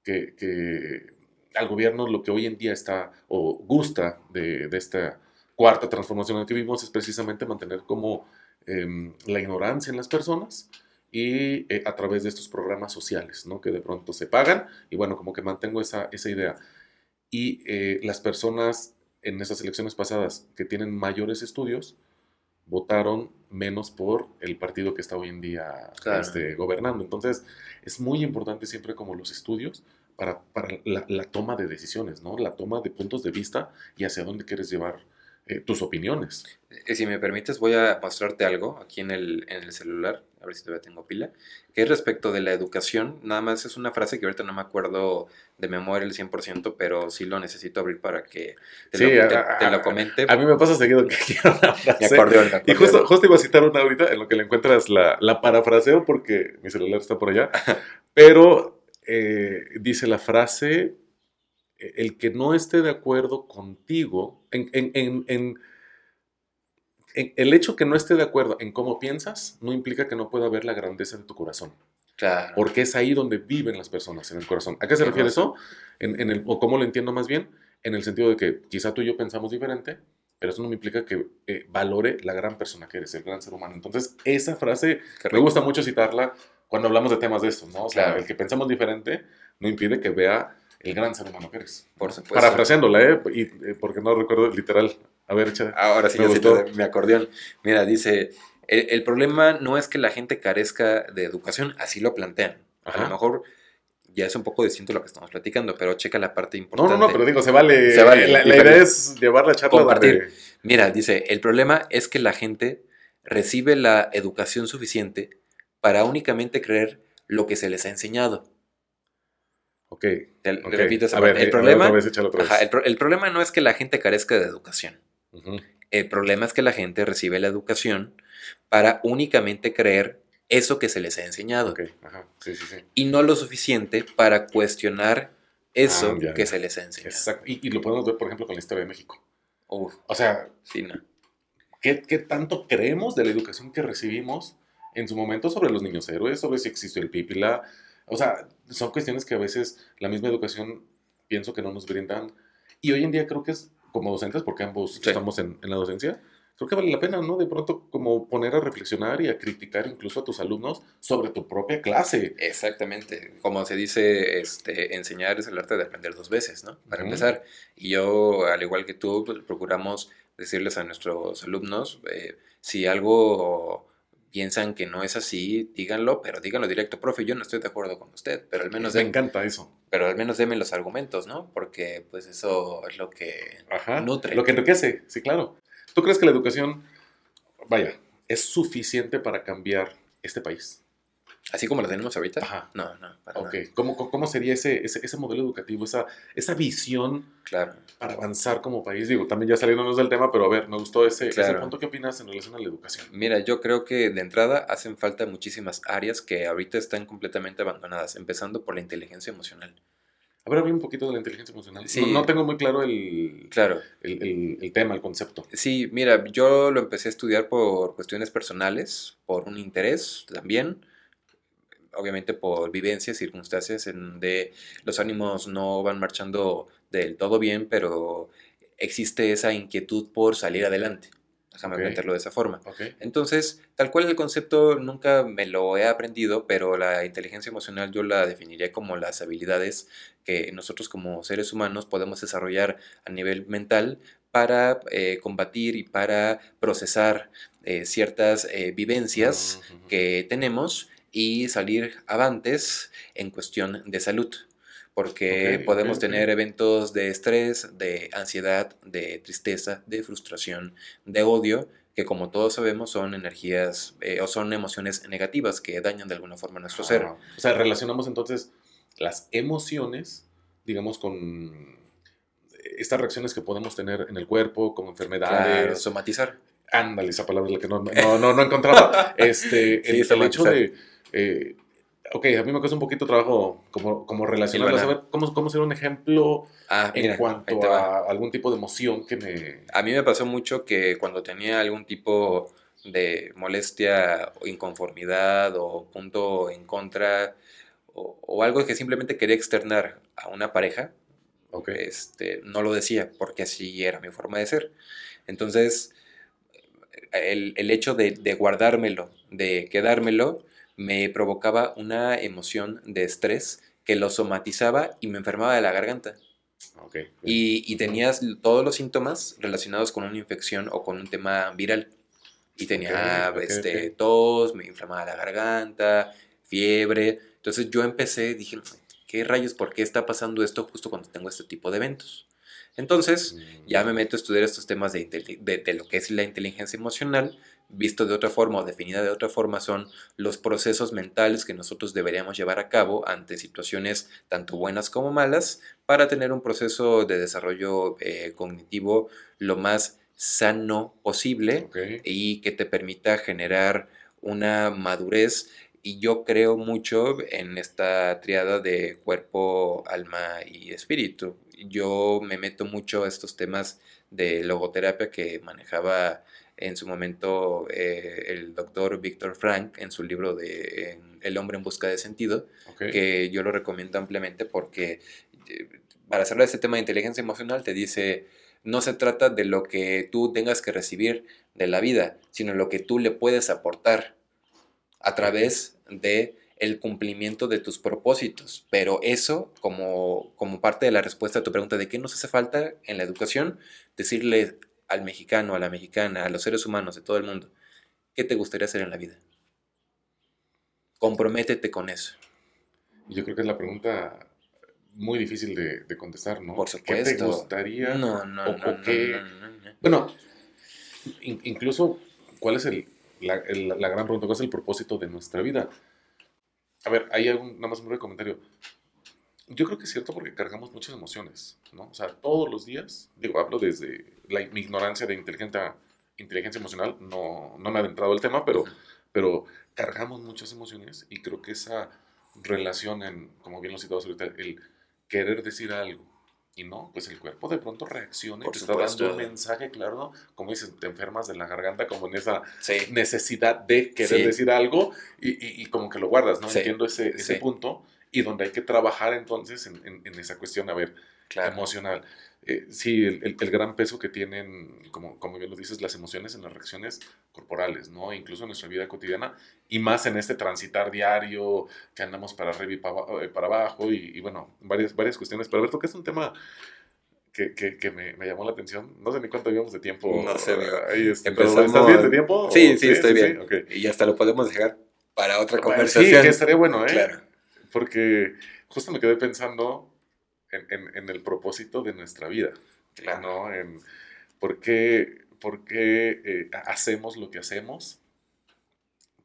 que, que al gobierno lo que hoy en día está o gusta de, de esta cuarta transformación en la que vivimos es precisamente mantener como em, la ignorancia en las personas y eh, a través de estos programas sociales, ¿no? Que de pronto se pagan y bueno, como que mantengo esa, esa idea. Y eh, las personas en esas elecciones pasadas que tienen mayores estudios votaron menos por el partido que está hoy en día este, gobernando. Entonces, es muy importante siempre como los estudios para, para la, la, toma de decisiones, ¿no? La toma de puntos de vista y hacia dónde quieres llevar eh, tus opiniones. Eh, si me permites, voy a mostrarte algo aquí en el, en el celular, a ver si todavía tengo pila, que es respecto de la educación. Nada más es una frase que ahorita no me acuerdo de memoria el 100%, pero sí lo necesito abrir para que te, lo, comente. A, mí me pasa seguido que *laughs* quiero una frase. Y justo, justo, iba a citar una ahorita en lo que le encuentras la, la parafraseo porque mi celular está por allá. *laughs* pero eh, dice la frase el que no esté de acuerdo contigo, en, el hecho que no esté de acuerdo en cómo piensas, no implica que no pueda ver la grandeza de tu corazón. Claro. Porque es ahí donde viven las personas, en el corazón. ¿A qué se refiere eso? En, el, ¿O cómo lo entiendo más bien? En el sentido de que quizá tú y yo pensamos diferente, pero eso no me implica que eh, valore la gran persona que eres, el gran ser humano. Entonces, esa frase me gusta mucho citarla cuando hablamos de temas de estos, ¿no? O sea, el que pensamos diferente no impide que vea el gran ser humano que eres. Por supuesto. Parafraseándola, ¿eh? Y, eh, porque no recuerdo literal. A ver, echa. Ahora sí, yo mi acordeón. Mira, dice, el, problema no es que la gente carezca de educación, así lo plantean. A lo mejor ya es un poco distinto lo que estamos platicando, pero checa la parte importante. No, no, no, pero digo, se vale. Se vale la, idea es llevar la charla Compartir. Mira, dice, el problema es que la gente recibe la educación suficiente para únicamente creer lo que se les ha enseñado. Ok. repito esa el, eh, problema, el, problema no es que la gente carezca de educación. El problema es que la gente recibe la educación para únicamente creer eso que se les ha enseñado. Y no lo suficiente para cuestionar eso ah, que se les ha enseñado. Exacto. Y, lo podemos ver, por ejemplo, con la historia de México. o sea, sí, no. ¿qué, tanto creemos de la educación que recibimos en su momento sobre los niños héroes, sobre si existe el pipila? O sea, son cuestiones que a veces la misma educación pienso que no nos brindan. Y hoy en día creo que es como docentes, porque ambos estamos en, en la docencia, creo que vale la pena, ¿no? De pronto como poner a reflexionar y a criticar incluso a tus alumnos sobre tu propia clase. Exactamente. Como se dice, este, enseñar es el arte de aprender dos veces, ¿no? Para empezar. Y yo, al igual que tú, pues, procuramos decirles a nuestros alumnos, eh, si algo piensan que no es así, díganlo, pero díganlo directo, profe, yo no estoy de acuerdo con usted, pero al menos... Me encanta eso. Pero al menos denme los argumentos, ¿no? Porque pues eso es lo que nutre. Lo que enriquece, sí, claro. ¿Tú crees que la educación, vaya, es suficiente para cambiar este país? Así como la tenemos ahorita. Ajá. No, no. ok. ¿Cómo, sería ese, ese, modelo educativo, esa, esa visión claro. para avanzar como país? Digo, también ya saliéndonos del tema, pero a ver, me gustó ese, ese punto. ¿Qué opinas en relación a la educación? Mira, yo creo que de entrada hacen falta muchísimas áreas que ahorita están completamente abandonadas, empezando por la inteligencia emocional. A ver, un poquito de la inteligencia emocional. No, tengo muy claro el, claro. El, tema, el concepto. Sí, mira, yo lo empecé a estudiar por cuestiones personales, por un interés también, obviamente por vivencias, circunstancias en donde los ánimos no van marchando del todo bien, pero existe esa inquietud por salir adelante. Déjame meterlo de esa forma. Entonces, tal cual el concepto nunca me lo he aprendido, pero la inteligencia emocional yo la definiría como las habilidades que nosotros como seres humanos podemos desarrollar a nivel mental para eh, combatir y para procesar eh, ciertas eh, vivencias que tenemos y salir avantes en cuestión de salud porque podemos tener eventos de estrés, de ansiedad, de tristeza, de frustración, de odio, que como todos sabemos son energías eh, o son emociones negativas que dañan de alguna forma nuestro ser. O sea, relacionamos entonces las emociones, digamos, con estas reacciones que podemos tener en el cuerpo, como enfermedades. somatizar. Ándale, esa palabra es la que no, no, no, encontraba. *laughs* Este, el, hecho de... Eh, ok, a mí me cuesta un poquito trabajo como, como relacionarlo, saber cómo, cómo ser un ejemplo ah, en cuanto a algún tipo de emoción que me... A mí me pasó mucho que cuando tenía algún tipo de molestia o inconformidad o punto en contra o, algo que simplemente quería externar a una pareja, este, no lo decía porque así era mi forma de ser. Entonces, el, el hecho de, de guardármelo, de quedármelo, me provocaba una emoción de estrés que lo somatizaba y me enfermaba de la garganta. y, tenías todos los síntomas relacionados con una infección o con un tema viral. Y tenía este, tos, me inflamaba la garganta, fiebre. Entonces yo empecé, dije, ¿qué rayos? ¿Por qué está pasando esto justo cuando tengo este tipo de eventos? Entonces ya me mm. meto a estudiar estos temas de, de lo que es la inteligencia emocional visto de otra forma o definida de otra forma, son los procesos mentales que nosotros deberíamos llevar a cabo ante situaciones tanto buenas como malas para tener un proceso de desarrollo eh, cognitivo lo más sano posible y que te permita generar una madurez y yo creo mucho en esta triada de cuerpo, alma y espíritu. Yo me meto mucho a estos temas de logoterapia que manejaba en su momento eh, el doctor Víctor Frank en su libro de El hombre en busca de sentido, que yo lo recomiendo ampliamente porque eh, para hablar de este tema de inteligencia emocional te dice, no se trata de lo que tú tengas que recibir de la vida, sino lo que tú le puedes aportar a través de el cumplimiento de tus propósitos. Pero eso, como, como parte de la respuesta a tu pregunta de qué nos hace falta en la educación, decirle al mexicano, a la mexicana, a los seres humanos de todo el mundo, ¿qué te gustaría hacer en la vida? Comprométete con eso. Yo creo que es la pregunta muy difícil de, contestar, ¿no? Por supuesto. ¿Qué te gustaría? No, no, no, Bueno, incluso, ¿cuál es el, la, gran pregunta? ¿Cuál es el propósito de nuestra vida? A ver, hay algún, nada más un breve comentario. Yo creo que es cierto porque cargamos muchas emociones, ¿no? O sea, todos los días, digo, hablo desde la, mi ignorancia de inteligencia, inteligencia emocional, no, no me ha adentrado el tema, pero, pero cargamos muchas emociones y creo que esa relación, en, como bien lo citabas ahorita, el querer decir algo y no, pues el cuerpo de pronto reacciona y te está dando un mensaje, claro, como dices, te enfermas de la garganta, como en esa necesidad de querer decir algo y, y, como que lo guardas, ¿no? Entiendo ese, ese punto y donde hay que trabajar entonces en, en, esa cuestión, a ver, emocional. Eh, sí, el, el, gran peso que tienen, como, como bien lo dices, las emociones en las reacciones corporales, ¿no? Incluso en nuestra vida cotidiana y más en este transitar diario que andamos para arriba y para, eh, para abajo y, bueno, varias, varias cuestiones. Pero Alberto, que es un tema que, que, que me, me, llamó la atención. No sé ni cuánto llevamos de tiempo. No sé, Ahí ¿Estás bien de tiempo? Sí, sí, estoy bien. Y hasta lo podemos dejar para otra conversación. Sí, que estaría bueno, ¿eh? Claro. Porque justo me quedé pensando en, en, el propósito de nuestra vida. Claro. ¿no? En por qué, por qué eh, hacemos lo que hacemos,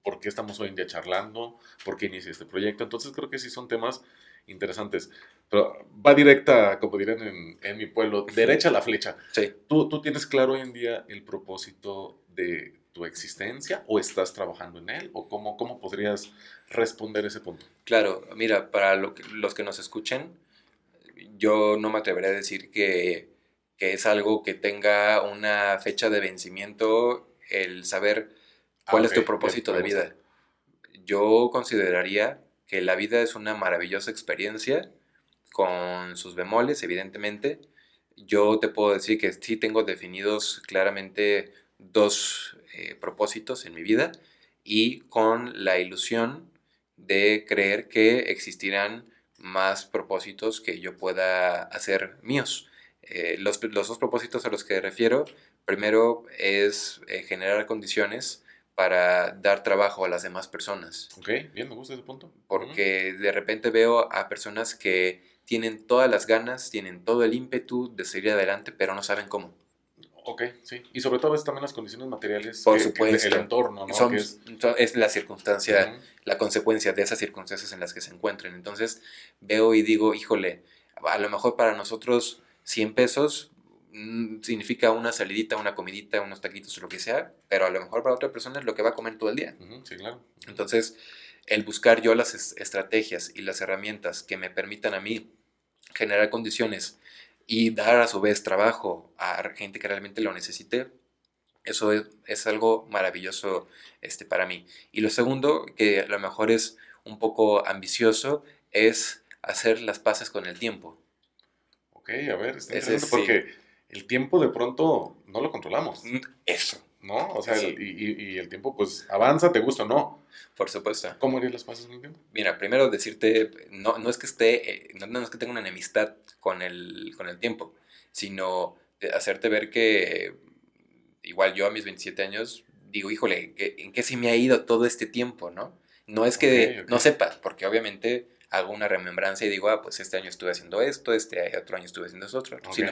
por qué estamos hoy en día charlando, por qué inicié este proyecto. Entonces creo que sí son temas interesantes. Pero va directa, como dirán en, en mi pueblo, derecha a la flecha. Sí. ¿Tú, ¿Tú tienes claro hoy en día el propósito de tu existencia o estás trabajando en él? ¿O cómo, cómo podrías responder ese punto? Claro, mira, para lo los que nos escuchen, yo no me atrevería a decir que, es algo que tenga una fecha de vencimiento el saber cuál es tu propósito de vida. Yo consideraría que la vida es una maravillosa experiencia con sus bemoles, evidentemente. Yo te puedo decir que sí tengo definidos claramente dos eh, propósitos en mi vida y con la ilusión de creer que existirán más propósitos que yo pueda hacer míos. Eh, los, dos propósitos a los que refiero, primero es eh, generar condiciones para dar trabajo a las demás personas. Ok, bien, me gusta ese punto. Porque de repente veo a personas que tienen todas las ganas, tienen todo el ímpetu de seguir adelante, pero no saben cómo. Ok, sí. Y sobre todo es también las condiciones materiales. Por supuesto. el entorno, ¿no? Son, es... la circunstancia, la consecuencia de esas circunstancias en las que se encuentren. Entonces veo y digo, híjole, a lo mejor para nosotros 100 pesos mm, significa una salidita, una comidita, unos taquitos o lo que sea, pero a lo mejor para otra persona es lo que va a comer todo el día. sí, claro. Entonces, el buscar yo las estrategias y las herramientas que me permitan a mí generar condiciones y dar a su vez trabajo a gente que realmente lo necesite, eso es, algo maravilloso este, para mí. Y lo segundo, que a lo mejor es un poco ambicioso, es hacer las paces con el tiempo. Ok, a ver, está interesante porque el tiempo de pronto no lo controlamos. Mm, eso. ¿No? O sea, y, el tiempo pues avanza, te gusta o no. Por supuesto. ¿Cómo harías las pasos con el tiempo? Mira, primero decirte, no, no es que esté, eh, no, es que tenga una enemistad con el, con el tiempo, sino hacerte ver que igual yo a mis 27 años digo, híjole, ¿en qué se me ha ido todo este tiempo, no? No es que no sepas, porque obviamente hago una remembranza y digo, ah, pues este año estuve haciendo esto, este otro año estuve haciendo eso otro. Okay,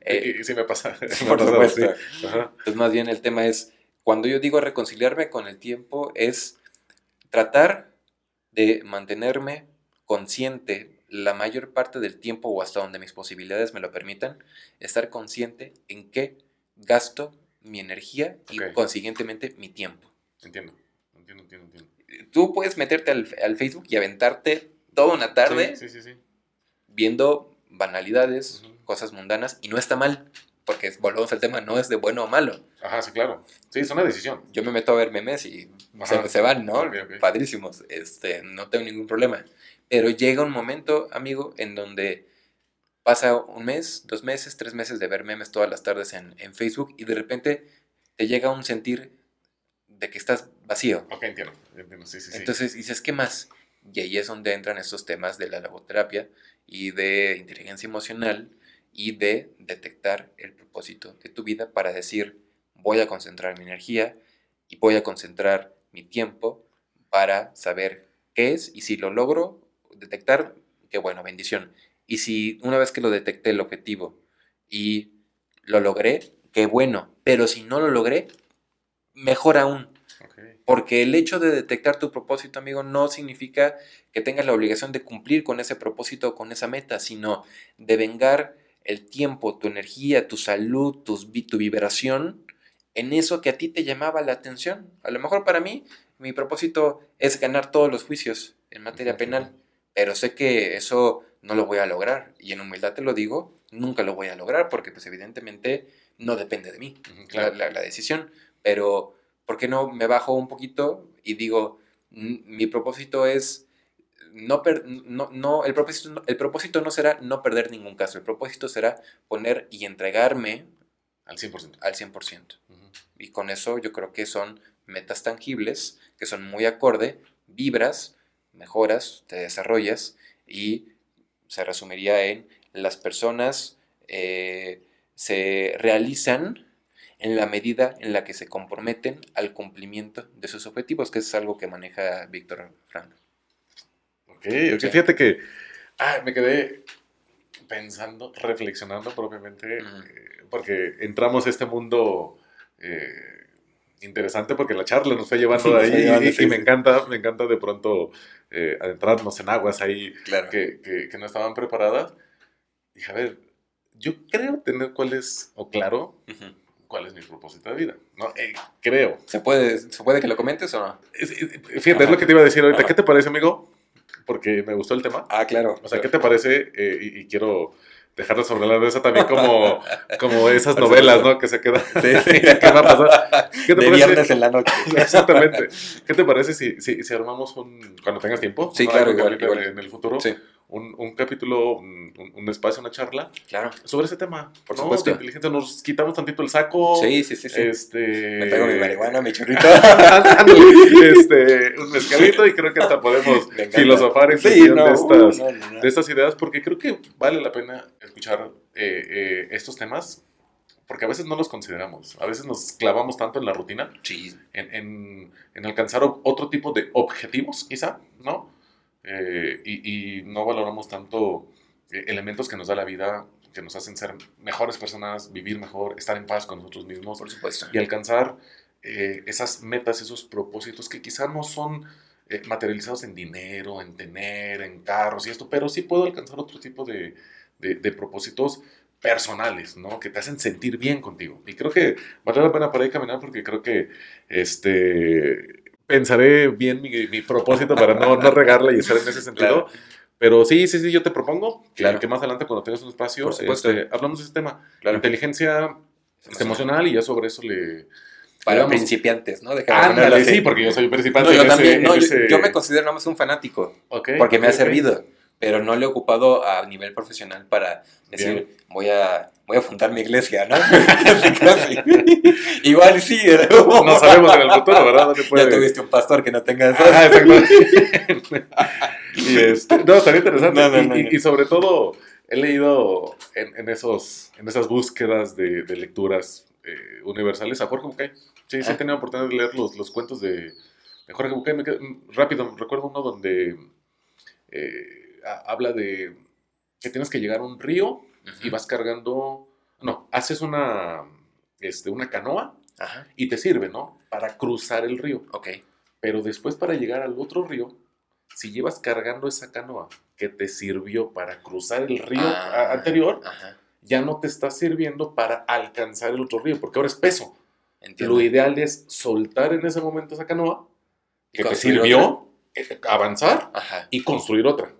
eh, sí me pasa. *laughs* por supuesto. Entonces, más bien el tema es, cuando yo digo reconciliarme con el tiempo, es tratar de mantenerme consciente la mayor parte del tiempo o hasta donde mis posibilidades me lo permitan, estar consciente en qué gasto mi energía y consiguientemente mi tiempo. Entiendo, entiendo, entiendo, entiendo. Tú puedes meterte al, al Facebook y aventarte toda una tarde viendo banalidades, cosas mundanas, y no está mal, porque volvemos al tema, no es de bueno o malo. Ajá, sí, claro. Sí, es una decisión. Yo me meto a ver memes y se, se, van, ¿no? Padrísimos, este, no tengo ningún problema. Pero llega un momento, amigo, en donde pasa un mes, dos meses, tres meses de ver memes todas las tardes en, en Facebook y de repente te llega un sentir de que estás vacío. Ok, entiendo, entiendo, sí, sí, sí. Entonces dices, ¿qué más? Y ahí es donde entran estos temas de la logoterapia y de inteligencia emocional y de detectar el propósito de tu vida para decir, voy a concentrar mi energía y voy a concentrar mi tiempo para saber qué es y si lo logro detectar, qué bueno, bendición. Y si una vez que lo detecté el objetivo y lo logré, qué bueno. Pero si no lo logré, mejor aún. Porque el hecho de detectar tu propósito, amigo, no significa que tengas la obligación de cumplir con ese propósito o con esa meta, sino de vengar el tiempo, tu energía, tu salud, tu vibración en eso que a ti te llamaba la atención. A lo mejor para mí, mi propósito es ganar todos los juicios en materia penal, pero sé que eso no lo voy a lograr. Y en humildad te lo digo, nunca lo voy a lograr porque pues evidentemente no depende de mí la, la decisión. Pero ¿por qué no me bajo un poquito y digo, mi propósito es no, per- no, no, el, propósito, no- el propósito no será no perder ningún caso, el propósito será poner y entregarme Al 100%. al 100%. Ujú. Y con eso yo creo que son metas tangibles, que son muy acorde, vibras, mejoras, te desarrollas y se resumiría en las personas eh, se realizan en la medida en la que se comprometen al cumplimiento de sus objetivos, que es algo que maneja Víctor Frank. Ok, ok, Sí. fíjate que ah, me quedé pensando, reflexionando propiamente, Ujú. eh, porque entramos a este mundo eh, interesante porque la charla nos fue llevando *laughs* Nos ahí llevando, y, sí, y me sí. encanta, me encanta de pronto eh, adentrarnos en aguas ahí Claro. que, que- que no estaban preparadas. Dije, a ver, yo creo tener cuál es, o claro, cuál es mi propósito de vida. ¿no? Eh, creo. ¿Se puede, ¿Se puede que lo comentes o no? Fíjate, es lo que te iba a decir ahorita. Ajá. ¿Qué te parece, amigo? Porque me gustó el tema. Ah, claro. O sea, ¿qué te parece? Eh, y, y quiero dejarlo sobre la mesa también como, *laughs* como esas novelas. ¿no? Que se quedan. Sí. *laughs* ¿Qué va a pasar? ¿Qué te de parece? viernes en la noche. *laughs* Exactamente. ¿Qué te parece si, si, si armamos un, cuando tengas tiempo? Sí, ¿no? claro, igual, igual. En el futuro, Sí, un, un capítulo, un, un- espacio, una charla claro. sobre ese tema. Por ¿no? supuesto. De inteligencia. Nos quitamos tantito el saco. Sí, sí, sí. sí. Este... Me traigo mi marihuana, mi churrito. *laughs* *laughs* Este, un mezcalito y creo que hasta podemos filosofar en Sí, no, de, estas, no, no, de estas ideas porque creo que vale la pena escuchar eh, eh, estos temas porque a veces no los consideramos, a veces nos clavamos tanto en la rutina, Sí, en, en- en alcanzar otro tipo de objetivos quizá, ¿no? Eh, y, y no valoramos tanto eh, elementos que nos da la vida, que nos hacen ser mejores personas, vivir mejor, estar en paz con nosotros mismos por supuesto. y alcanzar eh, esas metas, esos propósitos que quizá no son eh, materializados en dinero, en tener, en carros y esto, pero sí puedo alcanzar otro tipo de, de- de propósitos personales, ¿no? Que te hacen sentir bien contigo. Y creo que vale la pena por ahí caminar porque creo que este pensaré bien mi, mi propósito para no, no regarla y estar en ese sentido. Claro. Pero sí, sí, sí, yo te propongo que, Claro. que más adelante cuando tengas un espacio, este, hablamos de ese tema. Claro. Inteligencia este, emocional y ya sobre eso le... Para digamos- principiantes, ¿no? Ándale, sí, porque yo soy principal No, yo en ese- también. No, en yo, ese- yo me considero nada más un fanático. Ok, Porque me ha ok. Pero no lo he ocupado a nivel profesional para decir, Bien. voy a, voy a fundar mi iglesia, ¿no? *laughs* Casi, casi. *laughs* Igual sí. ¿eh? No sabemos en el futuro, ¿verdad? ¿Dónde Ya puede- tuviste un pastor que no tenga eso. Ah, exacto. *laughs* y este, no, estaría interesante. No, no, y, no, y- no. y sobre todo, he leído en, en esos, en esas búsquedas de, de lecturas eh, universales a Jorge Bucay. Sí, sí, he Ah. tenido oportunidad de leer los, los cuentos de, de Jorge Bucay. Me quedo- mm, rápido, recuerdo uno donde eh, ha- habla de que tienes que llegar a un río y vas cargando. No, haces una, este, una canoa Ajá, y te sirve, ¿no? Para cruzar el río. ok. Pero después para llegar al otro río, si llevas cargando esa canoa que te sirvió para cruzar el río Ah, anterior, Ajá, ya no te está sirviendo para alcanzar el otro río, porque ahora es peso. entiendo. Lo ideal es soltar en ese momento esa canoa ¿Y que te sirvió, eh, avanzar Ajá, y construir otra.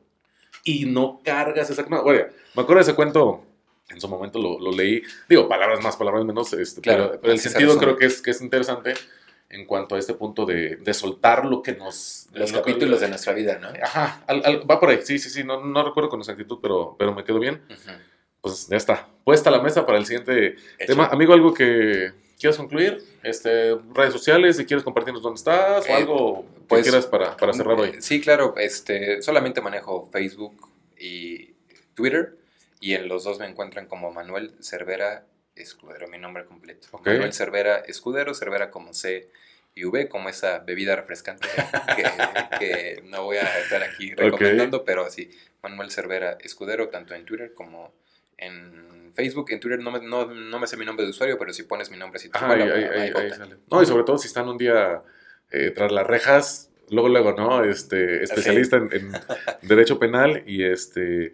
Y no cargas esa canoa. Bueno, me acuerdo de ese cuento, en su momento lo, lo leí, digo, palabras más, palabras menos, este, Claro, pero, pero el sentido creo que es, que es interesante en cuanto a este punto de, de soltar lo que nos... los lo que- capítulos de nuestra vida, ¿no? Ajá, al- al- va por ahí, sí, sí, sí, no, no recuerdo con exactitud, pero, pero me quedó bien. Ujú. Pues ya está, puesta la mesa para el siguiente Hecho. tema. Amigo, ¿algo que quieras concluir? Este, redes sociales, si quieres compartirnos dónde estás o Eh, algo que pues, quieras para, para cerrar hoy. Eh, Sí, claro, este, solamente manejo Facebook y Twitter y en los dos me encuentran como Manuel Cervera Escudero, mi nombre completo. Manuel Cervera Escudero, Cervera como C y V, como esa bebida refrescante que, *laughs* que no voy a estar aquí recomendando, pero sí, Manuel Cervera Escudero, tanto en Twitter como en Facebook. En Twitter no me, no, no me sé mi nombre de usuario, pero si pones mi nombre, si te Ajá, ahí, ahí- ahí- ahí sale. No, y sobre todo si están un día eh, tras las rejas, luego, luego, ¿no? Este, especialista en, en derecho penal y este,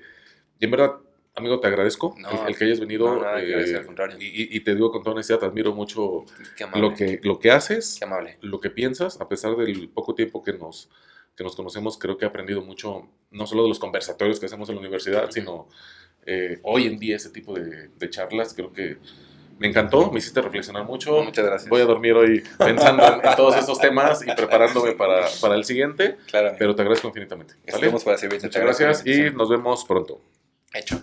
y en verdad, amigo, te agradezco No, el, el que hayas venido. no, nada eh, agradecer, al contrario. y, y- te digo con toda honestidad, te admiro mucho lo que, lo que haces, Qué amable. lo que piensas, a pesar del poco tiempo que nos, que nos conocemos, creo que he aprendido mucho, no solo de los conversatorios que hacemos en la universidad, sino eh, hoy en día ese tipo de, de charlas, creo que Me encantó, me hiciste reflexionar mucho. Muchas gracias. Voy a dormir hoy pensando en, en todos estos temas y preparándome para, para el siguiente, Claro. pero te agradezco infinitamente. ¿vale? Estamos para servirte. Muchas gracias y nos vemos pronto. Hecho.